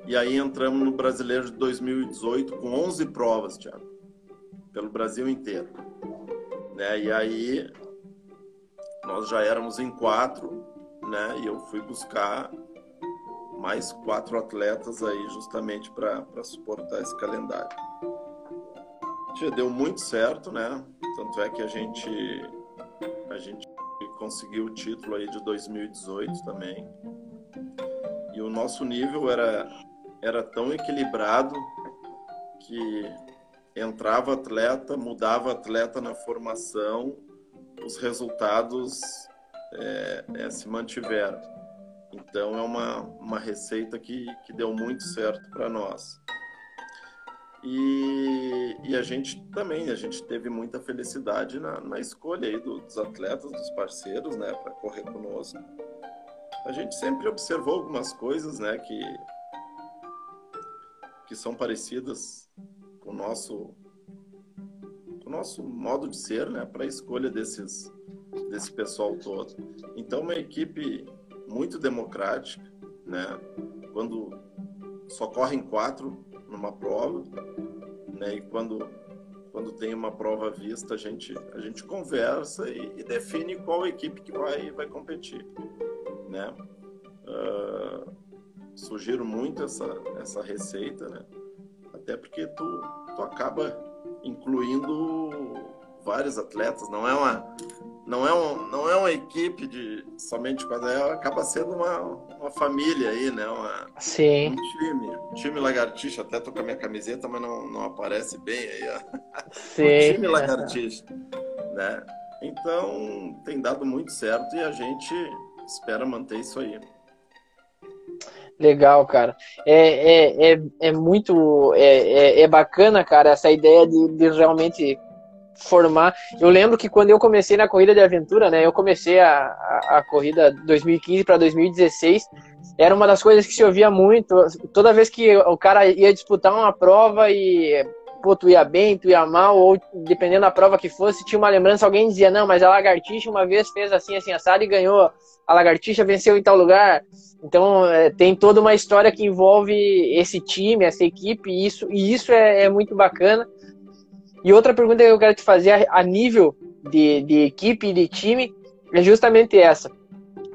B: E aí entramos no brasileiro de 2018 com 11 provas, Thiago, pelo Brasil inteiro. Né? E aí nós já éramos em quatro, né? E eu fui buscar mais quatro atletas aí justamente para suportar esse calendário. Já deu muito certo, né? Tanto é que a gente a gente conseguiu o título aí de 2018 também. E o nosso nível era era tão equilibrado que entrava atleta, mudava atleta na formação os resultados é, é, se mantiveram. Então é uma, uma receita que, que deu muito certo para nós. E, e, a gente também, a gente teve muita felicidade na, na escolha aí dos atletas, dos parceiros, né, para correr conosco. A gente sempre observou algumas coisas, né, que, que são parecidas com o nosso nosso modo de ser, né, para a escolha desses desse pessoal todo. Então, uma equipe muito democrática, né? Quando só correm quatro numa prova, né? E quando quando tem uma prova vista, a gente a gente conversa e, e define qual equipe que vai vai competir, né? Uh, sugiro muito essa essa receita, né? Até porque tu tu acaba incluindo vários atletas. Não é uma, não é um, não é uma equipe de somente quando é, acaba sendo uma, uma família aí, né? Uma,
A: Sim.
B: Um time, um time lagartixa. Até tô com a minha camiseta, mas não, não aparece bem aí. Ó.
A: Sim. Um
B: time lagartixa, né? Então tem dado muito certo e a gente espera manter isso aí.
A: Legal, cara. É, é, é, é muito é, é, é, bacana, cara, essa ideia de, de realmente formar. Eu lembro que quando eu comecei na corrida de aventura, né? Eu comecei a, a, a corrida 2015 para 2016. Era uma das coisas que se ouvia muito. Toda vez que o cara ia disputar uma prova e pô, tu ia bem, tu ia mal, ou dependendo da prova que fosse, tinha uma lembrança, alguém dizia, não, mas a lagartixa uma vez fez assim, assim, assado e ganhou. A lagartixa venceu em tal lugar. Então, é, tem toda uma história que envolve esse time, essa equipe, e isso, e isso é, é muito bacana. E outra pergunta que eu quero te fazer a, nível de, de equipe e de time é justamente essa.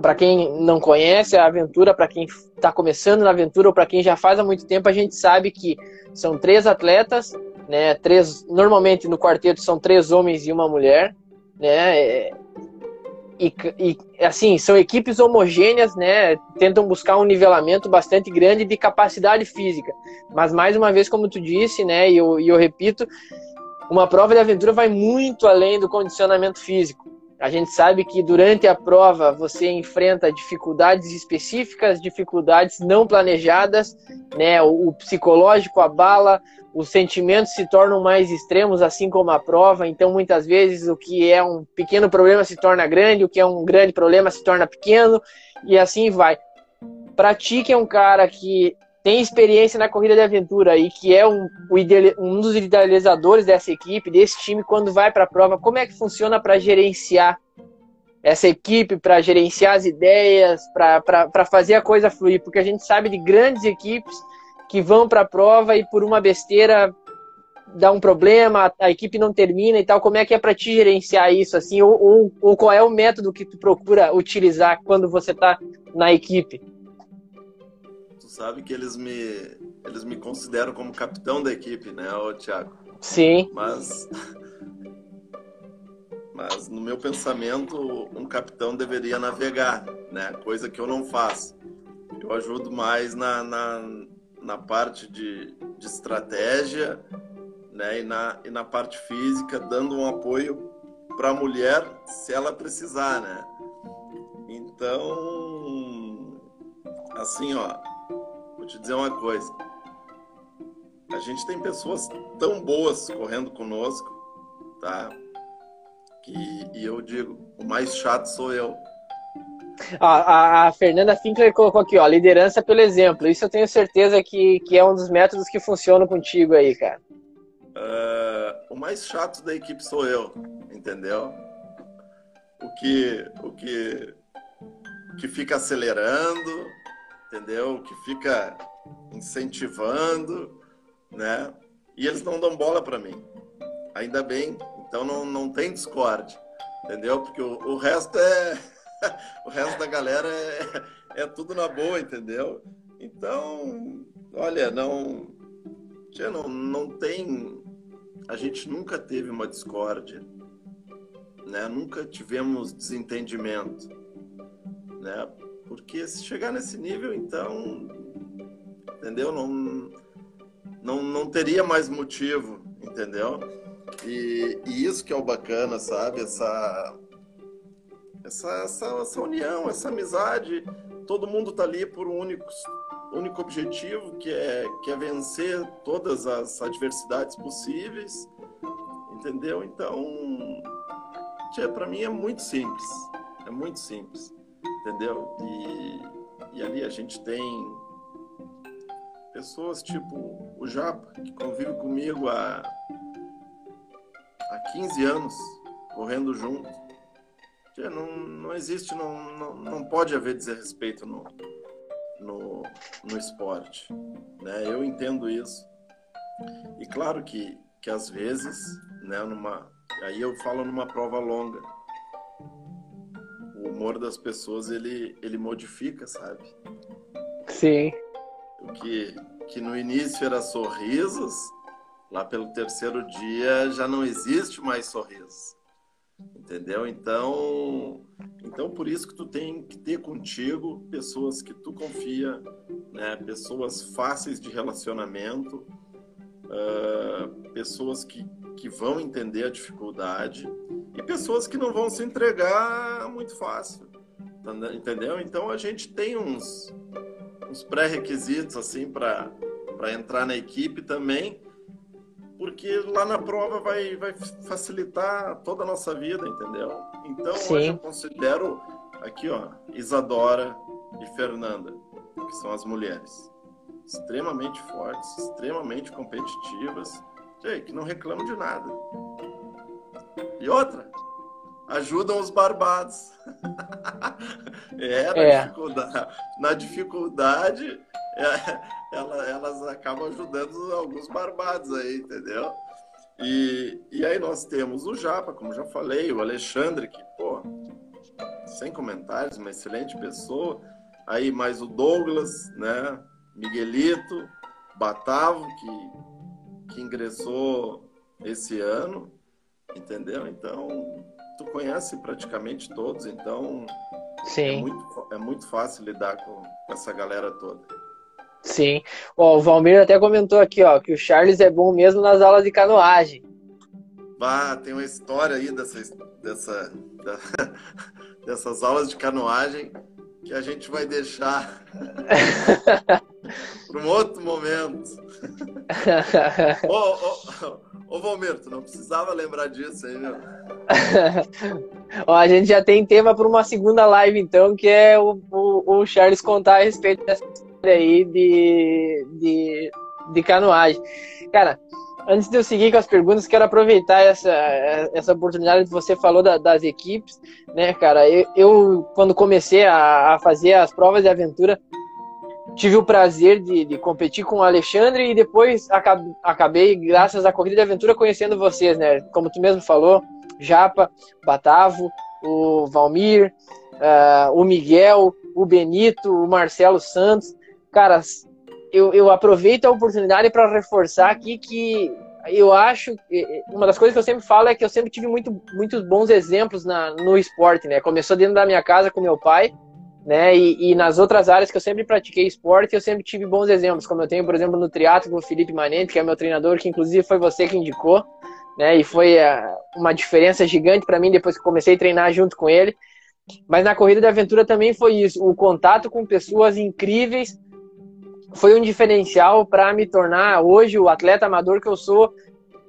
A: Para quem não conhece a aventura, para quem está começando na aventura ou para quem já faz há muito tempo, a gente sabe que são três atletas, né? Três, normalmente no quarteto são três homens e uma mulher, né? E, e, assim, são equipes homogêneas, né? Tentam buscar um nivelamento bastante grande de capacidade física. Mas mais uma vez, como tu disse, né? E eu, e eu repito, uma prova de aventura vai muito além do condicionamento físico. A gente sabe que durante a prova você enfrenta dificuldades específicas, dificuldades não planejadas, né? O, o psicológico abala, os sentimentos se tornam mais extremos, assim como a prova. Então, muitas vezes, o que é um pequeno problema se torna grande, o que é um grande problema se torna pequeno, e assim vai. Para ti, que é um cara que tem experiência na corrida de aventura e que é um, um dos idealizadores dessa equipe, desse time, quando vai para a prova, como é que funciona para gerenciar essa equipe, para gerenciar as ideias, para fazer a coisa fluir? Porque a gente sabe de grandes equipes que vão para a prova e por uma besteira dá um problema, a equipe não termina e tal. Como é que é para te gerenciar isso assim? Ou, ou, ou, qual é o método que tu procura utilizar quando você está na equipe?
B: Sabe que eles me eles me consideram como capitão da equipe, né, o Thiago?
A: Sim.
B: Mas mas no meu pensamento, um capitão deveria navegar, né? Coisa que eu não faço. Eu ajudo mais na, na, na parte de, de estratégia, né? E na, e na parte física, dando um apoio para a mulher se ela precisar, né? Então, assim, ó, te dizer uma coisa. A gente tem pessoas tão boas correndo conosco, tá? Que, e eu digo, o mais chato sou eu.
A: A, a, Fernanda Finkler colocou aqui, ó, liderança pelo exemplo. Isso eu tenho certeza que, que é um dos métodos que funcionam contigo aí, cara.
B: Uh, o mais chato da equipe sou eu, entendeu? O que, o que, que fica acelerando, entendeu? Que fica incentivando, né? E eles não dão bola para mim. Ainda bem. Então não, não tem discórdia, entendeu? Porque o, o resto é o resto da galera é, é tudo na boa, entendeu? Então, olha, não, não, não tem. A gente nunca teve uma discórdia, né? Nunca tivemos desentendimento, né? Porque se chegar nesse nível, então, entendeu? Não, não, não teria mais motivo, entendeu? E, e isso que é o bacana, sabe? Essa essa, essa, essa união, essa amizade. Todo mundo tá ali por um único, único objetivo, que é, que é vencer todas as adversidades possíveis. Entendeu? Então, para mim é muito simples. É muito simples. Entendeu? E, e ali a gente tem pessoas tipo o Japa, que convive comigo há, há 15 anos, correndo junto não, não existe, não, não, não pode haver desrespeito no, no, no esporte. Né? Eu entendo isso. E claro que, que às vezes, né, numa, aí eu falo numa prova longa, humor das pessoas ele, ele modifica, sabe?
A: Sim.
B: O que, que no início era sorrisos, lá pelo terceiro dia já não existe mais sorrisos entendeu? Então, então por isso que tu tem que ter contigo pessoas que tu confia, né? Pessoas fáceis de relacionamento, uh, pessoas que, que vão entender a dificuldade e pessoas que não vão se entregar muito fácil, entendeu? Então a gente tem uns uns pré-requisitos assim para entrar na equipe também porque lá na prova vai, vai facilitar toda a nossa vida, entendeu? Então Sim. hoje eu considero aqui, ó, Isadora e Fernanda, que são as mulheres, extremamente fortes, extremamente competitivas, que não reclamam de nada. E outra, ajudam os barbados. é, na, é. Dificuldade, na dificuldade é, ela, elas acabam ajudando alguns barbados aí, entendeu? E, e aí nós temos o Japa, como já falei, o Alexandre, que, pô, sem comentários, uma excelente pessoa. Aí mais o Douglas, né? Miguelito, Batavo, que, que ingressou esse ano, entendeu? Então, tu conhece praticamente todos, então
A: Sim.
B: É, muito, é muito fácil lidar com essa galera toda.
A: Sim. Ó, o Valmir até comentou aqui, ó, que o Charles é bom mesmo nas aulas de canoagem.
B: Ah, tem uma história aí dessa, dessa, da, dessas aulas de canoagem que a gente vai deixar para um outro momento. ô, ô, ô, Valmir, tu não precisava lembrar disso aí, meu.
A: Ó, a gente já tem tema para uma segunda live, então, que é o, o, o Charles contar a respeito dessa aí de, de, de canoagem. Cara, antes de eu seguir com as perguntas, quero aproveitar essa, essa oportunidade que você falou da, das equipes, né, cara? Eu, eu quando comecei a, a, fazer as provas de aventura, tive o prazer de, de competir com o Alexandre e depois acabei, acabei, graças à corrida de aventura, conhecendo vocês, né? Como tu mesmo falou, Japa, Batavo, o Valmir, uh, o Miguel, o Benito, o Marcelo Santos cara, eu, eu aproveito a oportunidade para reforçar aqui que eu acho uma das coisas que eu sempre falo é que eu sempre tive muito, muitos bons exemplos na, no esporte, né? Começou dentro da minha casa com meu pai, né? E, e, nas outras áreas que eu sempre pratiquei esporte, eu sempre tive bons exemplos, como eu tenho, por exemplo, no triatlo com o Felipe Manente, que é meu treinador, que inclusive foi você que indicou, né? E foi uh, uma diferença gigante para mim depois que comecei a treinar junto com ele. Mas na corrida de aventura também foi isso, o contato com pessoas incríveis foi um diferencial para me tornar hoje o atleta amador que eu sou.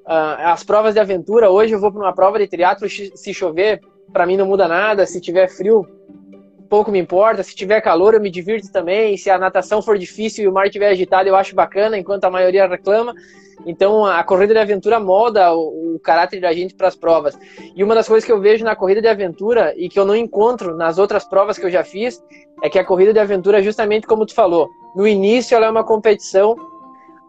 A: Uh, as provas de aventura, hoje eu vou para uma prova de triatlo, se chover, para mim não muda nada, se tiver frio, pouco me importa. Se tiver calor, eu me divirto também. Se a natação for difícil e o mar estiver agitado, eu acho bacana, enquanto a maioria reclama. Então, a corrida de aventura molda o, o caráter da gente para as provas. E uma das coisas que eu vejo na corrida de aventura e que eu não encontro nas outras provas que eu já fiz é que a corrida de aventura, justamente como tu falou, no início ela é uma competição.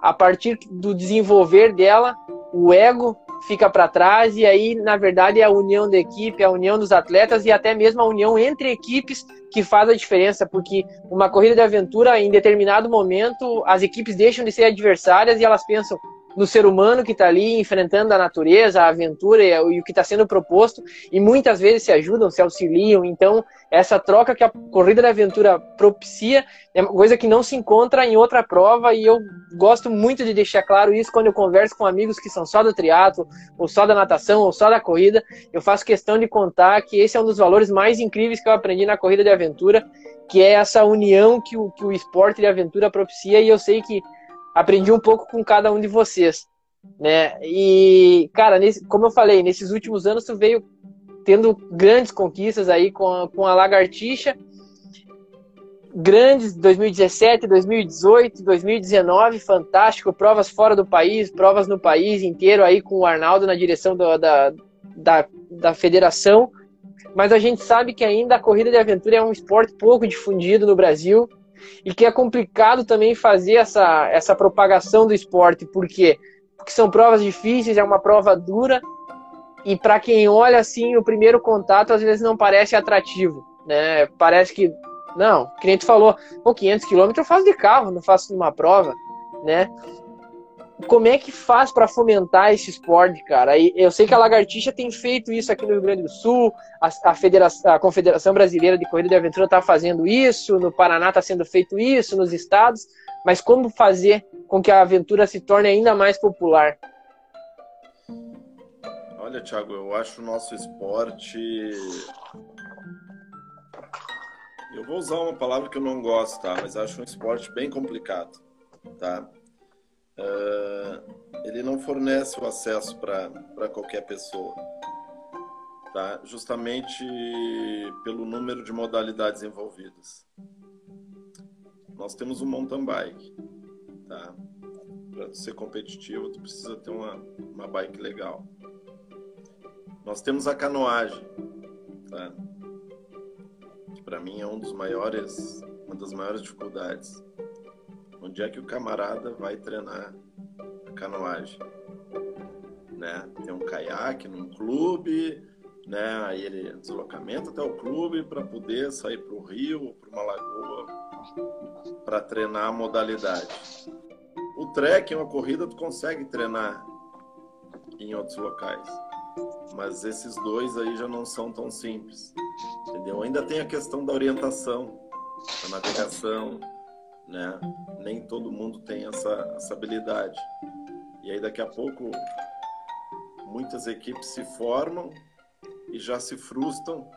A: A partir do desenvolver dela, o ego fica para trás e aí, na verdade, é a união da equipe, a união dos atletas e até mesmo a união entre equipes que faz a diferença, porque uma corrida de aventura, em determinado momento, as equipes deixam de ser adversárias e elas pensam, no ser humano que está ali enfrentando a natureza, a aventura e, o que está sendo proposto, e muitas vezes se ajudam, se auxiliam. Então, essa troca que a corrida da aventura propicia é uma coisa que não se encontra em outra prova, e eu gosto muito de deixar claro isso quando eu converso com amigos que são só do triatlo, ou só da natação, ou só da corrida. Eu faço questão de contar que esse é um dos valores mais incríveis que eu aprendi na corrida de aventura, que é essa união que o, que o esporte de aventura propicia, e eu sei que aprendi um pouco com cada um de vocês, né? E, cara, nesse, como eu falei, nesses últimos anos tu veio tendo grandes conquistas aí com a, com a Lagartixa, grandes 2017, 2018, 2019, fantástico, provas fora do país, provas no país inteiro aí com o Arnaldo na direção do, da, da, da federação, mas a gente sabe que ainda a corrida de aventura é um esporte pouco difundido no Brasil, e que é complicado também fazer essa, essa propagação do esporte, por quê? Porque são provas difíceis, é uma prova dura, e para quem olha assim, o primeiro contato às vezes não parece atrativo, né? Parece que, não, o cliente falou, pô, 500 km eu faço de carro, não faço numa prova, né? Como é que faz para fomentar esse esporte, cara? eu sei que a Lagartixa tem feito isso aqui no Rio Grande do Sul, a, a, a Confederação Brasileira de Corrida de Aventura está fazendo isso, no Paraná está sendo feito isso, nos estados, mas como fazer com que a aventura se torne ainda mais popular?
B: Olha, Thiago, eu acho o nosso esporte. Eu vou usar uma palavra que eu não gosto, tá? Mas acho um esporte bem complicado, tá? Uh, ele não fornece o acesso para qualquer pessoa, tá? justamente pelo número de modalidades envolvidas. Nós temos o mountain bike, tá? Para ser competitivo, tu precisa ter uma, uma bike legal. Nós temos a canoagem, tá? que para mim é um dos maiores, uma das maiores dificuldades onde é que o camarada vai treinar a canoagem? Né? Tem um caiaque num clube, né? Aí ele deslocamento até o clube para poder sair para o rio para uma lagoa para treinar a modalidade. O trek, uma corrida, tu consegue treinar em outros locais. Mas esses dois aí já não são tão simples. Entendeu? Ainda tem a questão da orientação, da navegação, né? Nem todo mundo tem essa, essa habilidade. E aí daqui a pouco muitas equipes se formam e já se frustram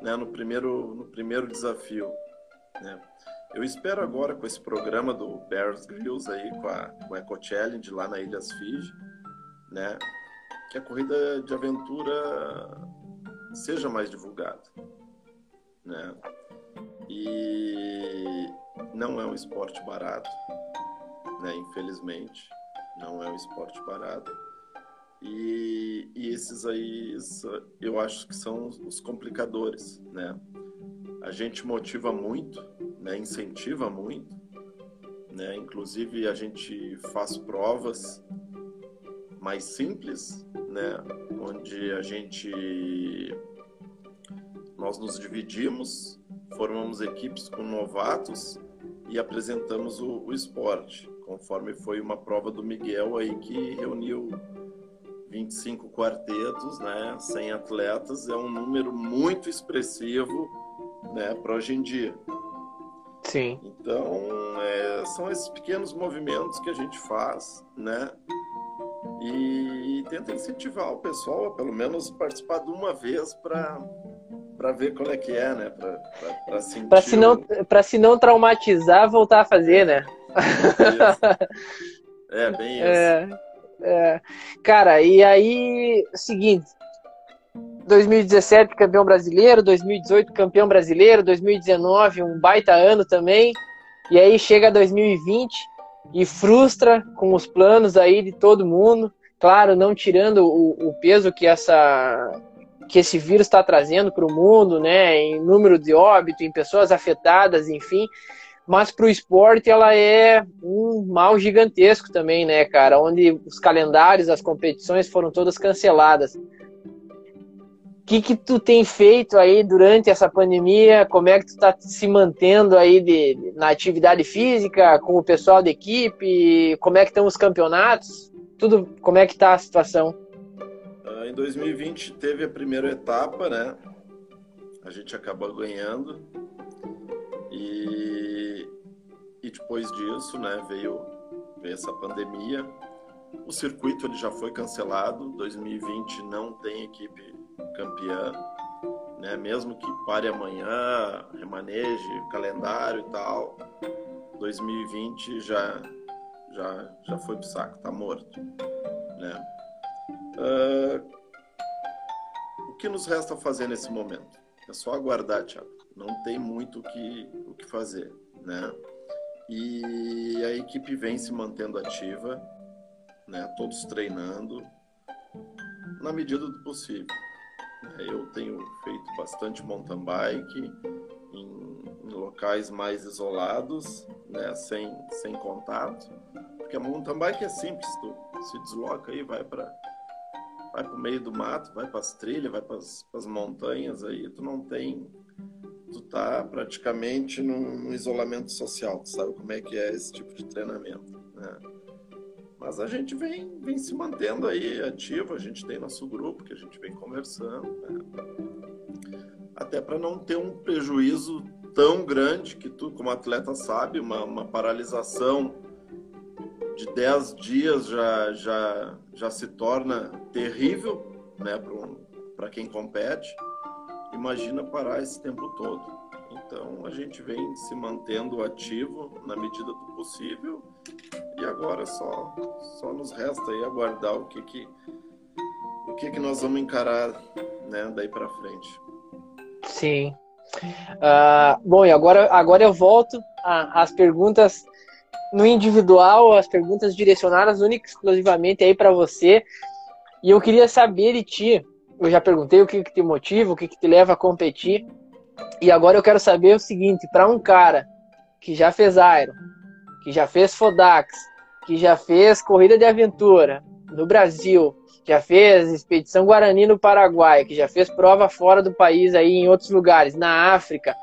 B: né, no, primeiro, no primeiro desafio. Né? Eu espero agora com esse programa do Bears Grylls aí, com a, com a Eco Challenge lá na Ilhas Fiji, né, que a corrida de aventura seja mais divulgada. Né? E não é um esporte barato, né? Infelizmente, não é um esporte barato. E, e esses aí, eu acho que são os complicadores, né? A gente motiva muito, né? Incentiva muito, né? Inclusive a gente faz provas mais simples, né? Onde a gente nós nos dividimos, formamos equipes com novatos e apresentamos o, o esporte, conforme foi uma prova do Miguel aí que reuniu 25 quartetos, né, 100 atletas, é um número muito expressivo, né, para hoje em dia,
A: Sim.
B: Então, é, são esses pequenos movimentos que a gente faz, né? E, e tenta incentivar o pessoal a pelo menos participar de uma vez para para ver qual é que é, né? Para
A: se não para se não traumatizar, voltar a fazer, né?
B: É, bem isso. É,
A: é. Cara, e aí, seguinte, 2017 campeão brasileiro, 2018 campeão brasileiro, 2019 um baita ano também. E aí chega 2020 e frustra com os planos aí de todo mundo. Claro, não tirando o, o peso que essa que esse vírus está trazendo para o mundo, né, em número de óbito, em pessoas afetadas, enfim. Mas para o esporte ela é um mal gigantesco também, né, cara? Onde os calendários, as competições foram todas canceladas que que tu tem feito aí durante essa pandemia? Como é que tu está se mantendo aí de, na atividade física com o pessoal da equipe? Como é que estão os campeonatos? Tudo, como é que está a situação?
B: Em 2020 teve a primeira etapa, né? A gente acabou ganhando e, e depois disso, né, veio, veio essa pandemia. O circuito ele já foi cancelado. 2020 não tem equipe campeã, né? Mesmo que pare amanhã, remaneje, calendário e tal, 2020 já já já foi pro saco, tá morto, né? Uh, o que nos resta fazer nesse momento? É só aguardar, Thiago. Não tem muito o que o que fazer, né? E a equipe vem se mantendo ativa, né? Todos treinando na medida do possível. É, eu tenho feito bastante mountain bike em, locais mais isolados, né, sem, sem contato, porque a mountain bike é simples, tu se desloca aí, vai para vai para o meio do mato, vai para as trilhas, vai para as montanhas aí, tu não tem, tu tá praticamente num, isolamento social, tu sabe como é que é esse tipo de treinamento, né? Mas a gente vem, vem se mantendo aí ativo, a gente tem nosso grupo que a gente vem conversando, né? até para não ter um prejuízo tão grande que tu, como atleta, sabe, uma, uma paralisação de 10 dias já, já, já se torna terrível né, para quem compete. Imagina parar esse tempo todo. Então a gente vem se mantendo ativo na medida do possível e agora só só nos resta aí aguardar o que que o que que nós vamos encarar, né, daí para frente.
A: Sim. Uh, bom, e agora agora eu volto às perguntas no individual, as perguntas direcionadas única exclusivamente aí para você. E eu queria saber de ti, eu já perguntei o que, que te motiva, o que, que te leva a competir. E agora eu quero saber o seguinte: para um cara que já fez Aero, que já fez Fodax, que já fez corrida de aventura no Brasil, já fez expedição Guarani no Paraguai, que já fez prova fora do país aí em outros lugares, na África.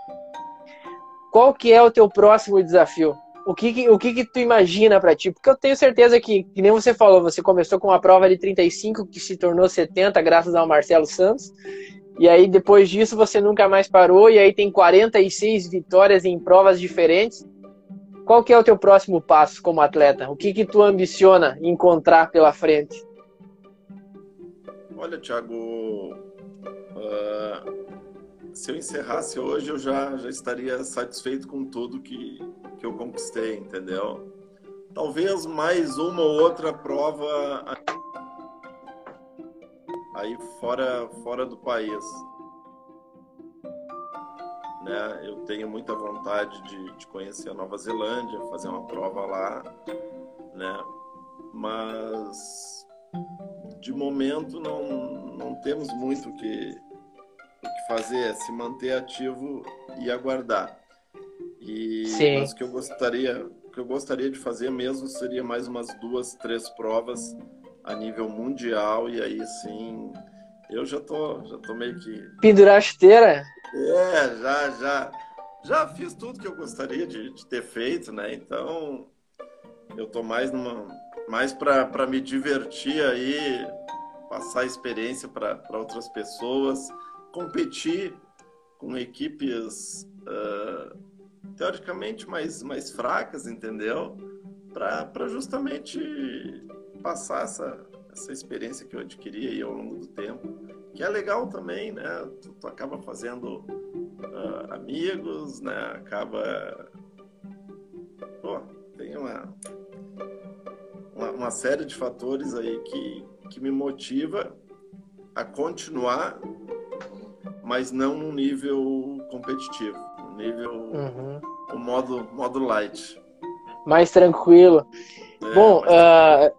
A: Qual que é o teu próximo desafio? O que, o que, que tu imagina para ti? Porque eu tenho certeza que, que nem você falou, você começou com uma prova de 35 que se tornou 70 graças ao Marcelo Santos. E aí depois disso você nunca mais parou e aí tem 46 vitórias em provas diferentes. Qual que é o teu próximo passo como atleta? O que que tu ambiciona encontrar pela frente?
B: Olha, Thiago, uh, se eu encerrasse hoje eu já, já estaria satisfeito com tudo que, que eu conquistei, entendeu? Talvez mais uma ou outra prova aí fora, fora do país. Né? Eu tenho muita vontade de, de conhecer a Nova Zelândia, fazer uma prova lá, né? Mas de momento não, não temos muito o que, o que fazer, é se manter ativo e aguardar. E Sim. mas o que eu gostaria, que eu gostaria de fazer mesmo seria mais umas duas, três provas a nível mundial e aí sim eu já tô, já tô meio que
A: pendurar a chuteira.
B: É, já, já, já fiz tudo que eu gostaria de, de ter feito, né? Então eu tô mais numa, mais para me divertir aí, passar experiência para outras pessoas, competir com equipes uh, teoricamente mais, mais fracas, entendeu? Para justamente passar essa, essa experiência que eu adquiri aí ao longo do tempo, que é legal também, né? Tu, tu acaba fazendo uh, amigos, né? Acaba. Pô, tem uma, uma, uma, série de fatores aí que, que me motiva a continuar, mas não num nível competitivo, no nível uhum. o modo, modo light.
A: Mais tranquilo. É, Bom, uh,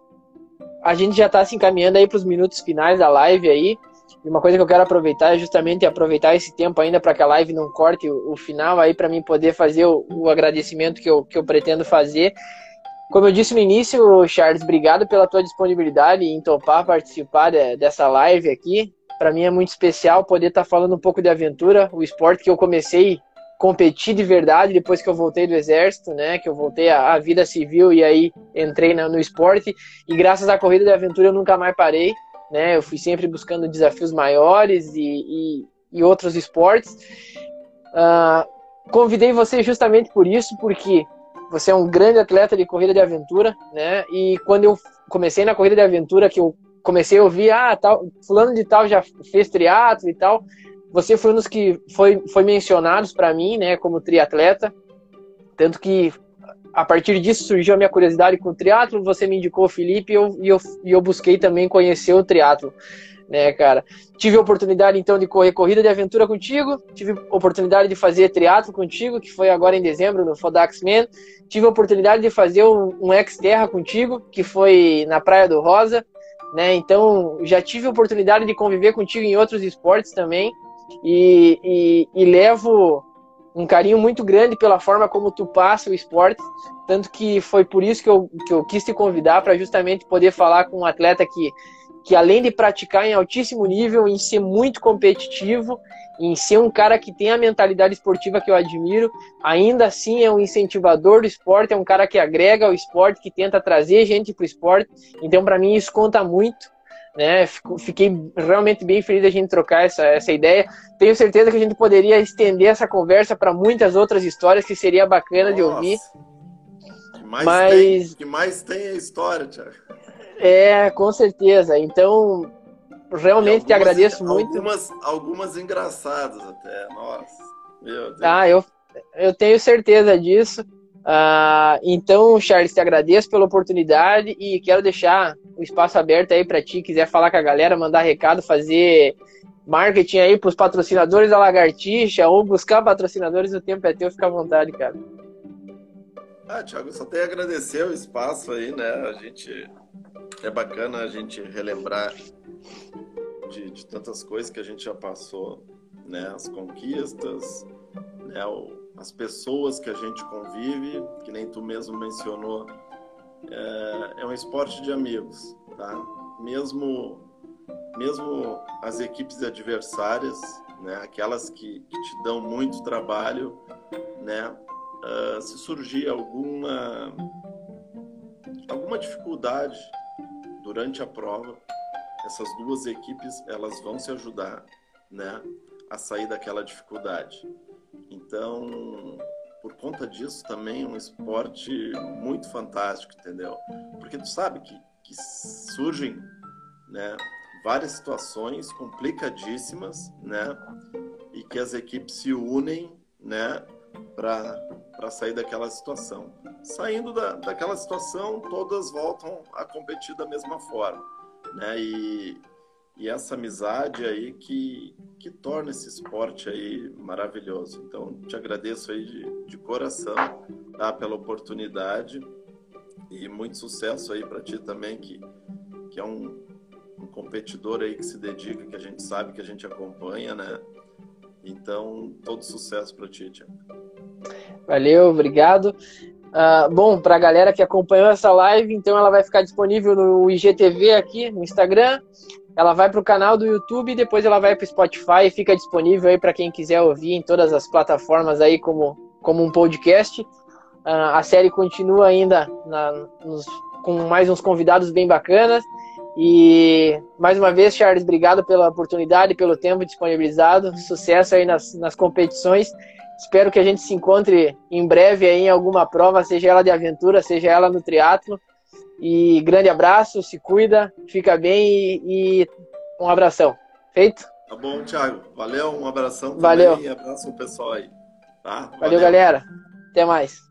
A: a gente já está se encaminhando aí para os minutos finais da live aí. E uma coisa que eu quero aproveitar é justamente aproveitar esse tempo ainda para que a live não corte o, o final aí para mim poder fazer o, o, agradecimento que eu, que eu pretendo fazer. Como eu disse no início, Charles, obrigado pela tua disponibilidade em topar participar de, dessa live aqui. Para mim é muito especial poder estar tá falando um pouco de aventura, o esporte que eu comecei competir de verdade depois que eu voltei do exército, né? Que eu voltei à, vida civil e aí entrei no esporte. E graças à corrida de aventura eu nunca mais parei, né? Eu fui sempre buscando desafios maiores e, e, e outros esportes. Uh, convidei você justamente por isso, porque você é um grande atleta de corrida de aventura, né? E quando eu comecei na corrida de aventura, que eu comecei a ouvir, ah, tal, fulano de tal já fez triatlo e tal, você foi um dos que foi, foi mencionados para mim, né, como triatleta, tanto que a partir disso surgiu a minha curiosidade com o triatlo, você me indicou o Felipe e eu, e eu, e eu busquei também conhecer o triatlo, né, cara. Tive a oportunidade então de correr corrida de aventura contigo, tive a oportunidade de fazer triatlo contigo, que foi agora em dezembro no Fodax Man, tive a oportunidade de fazer um, um ex-terra contigo, que foi na Praia do Rosa, né, então já tive oportunidade de conviver contigo em outros esportes também, e, e, e levo um carinho muito grande pela forma como tu passa o esporte, tanto que foi por isso que eu, que eu quis te convidar para justamente poder falar com um atleta que, que além de praticar em altíssimo nível, em ser muito competitivo, em ser um cara que tem a mentalidade esportiva que eu admiro, ainda assim é um incentivador do esporte, é um cara que agrega ao esporte, que tenta trazer gente para o esporte. Então, para mim, isso conta muito né? Fiquei realmente bem feliz de a gente trocar essa, essa ideia. Tenho certeza que a gente poderia estender essa conversa para muitas outras histórias que seria bacana Nossa. de ouvir.
B: Que mais Mas tem, que mais tem a história, Thiago.
A: É, com certeza. Então, realmente algumas, te agradeço muito.
B: Algumas, algumas engraçadas até. Nossa, meu Deus.
A: Ah, eu, eu tenho certeza disso. Uh, então, Charles, te agradeço pela oportunidade e quero deixar o espaço aberto aí para ti, quiser falar com a galera, mandar recado, fazer marketing aí para os patrocinadores da Lagartixa ou buscar patrocinadores, o tempo é teu, fica à vontade, cara.
B: Ah, Thiago, só tenho a agradecer o espaço aí, né? A gente é bacana a gente relembrar de, de tantas coisas que a gente já passou, né? As conquistas, né? O, as pessoas que a gente convive, que nem tu mesmo mencionou, é, é um esporte de amigos, tá? Mesmo, mesmo as equipes adversárias, né, aquelas que, que te dão muito trabalho, né, uh, se surgir alguma, alguma dificuldade durante a prova, essas duas equipes elas vão se ajudar, né, a sair daquela dificuldade. Então, por conta disso também é um esporte muito fantástico, entendeu? Porque tu sabe que, que surgem, né, várias situações complicadíssimas, né, e que as equipes se unem, né, para sair daquela situação. Saindo da, daquela situação, todas voltam a competir da mesma forma, né? E, e essa amizade aí que, que torna esse esporte aí maravilhoso. Então, te agradeço aí de, de coração tá, pela oportunidade e muito sucesso aí para ti também, que, que é um, um competidor aí que se dedica, que a gente sabe, que a gente acompanha, né? Então, todo sucesso para ti, Tiago.
A: Valeu, obrigado. Uh, bom, para a galera que acompanhou essa live, então ela vai ficar disponível no IGTV aqui no Instagram ela vai para o canal do YouTube, depois ela vai para o Spotify e fica disponível aí para quem quiser ouvir em todas as plataformas aí como, como um podcast. Uh, a série continua ainda na, nos, com mais uns convidados bem bacanas. E mais uma vez, Charles, obrigado pela oportunidade, pelo tempo disponibilizado. Sucesso aí nas, nas competições. Espero que a gente se encontre em breve aí em alguma prova, seja ela de aventura, seja ela no triatlo. E grande abraço, se cuida, fica bem e, e um abração. Feito?
B: Tá bom, Thiago. Valeu, um abração
A: Valeu.
B: e abraço o pessoal aí. Tá?
A: Valeu, Valeu galera. Até mais.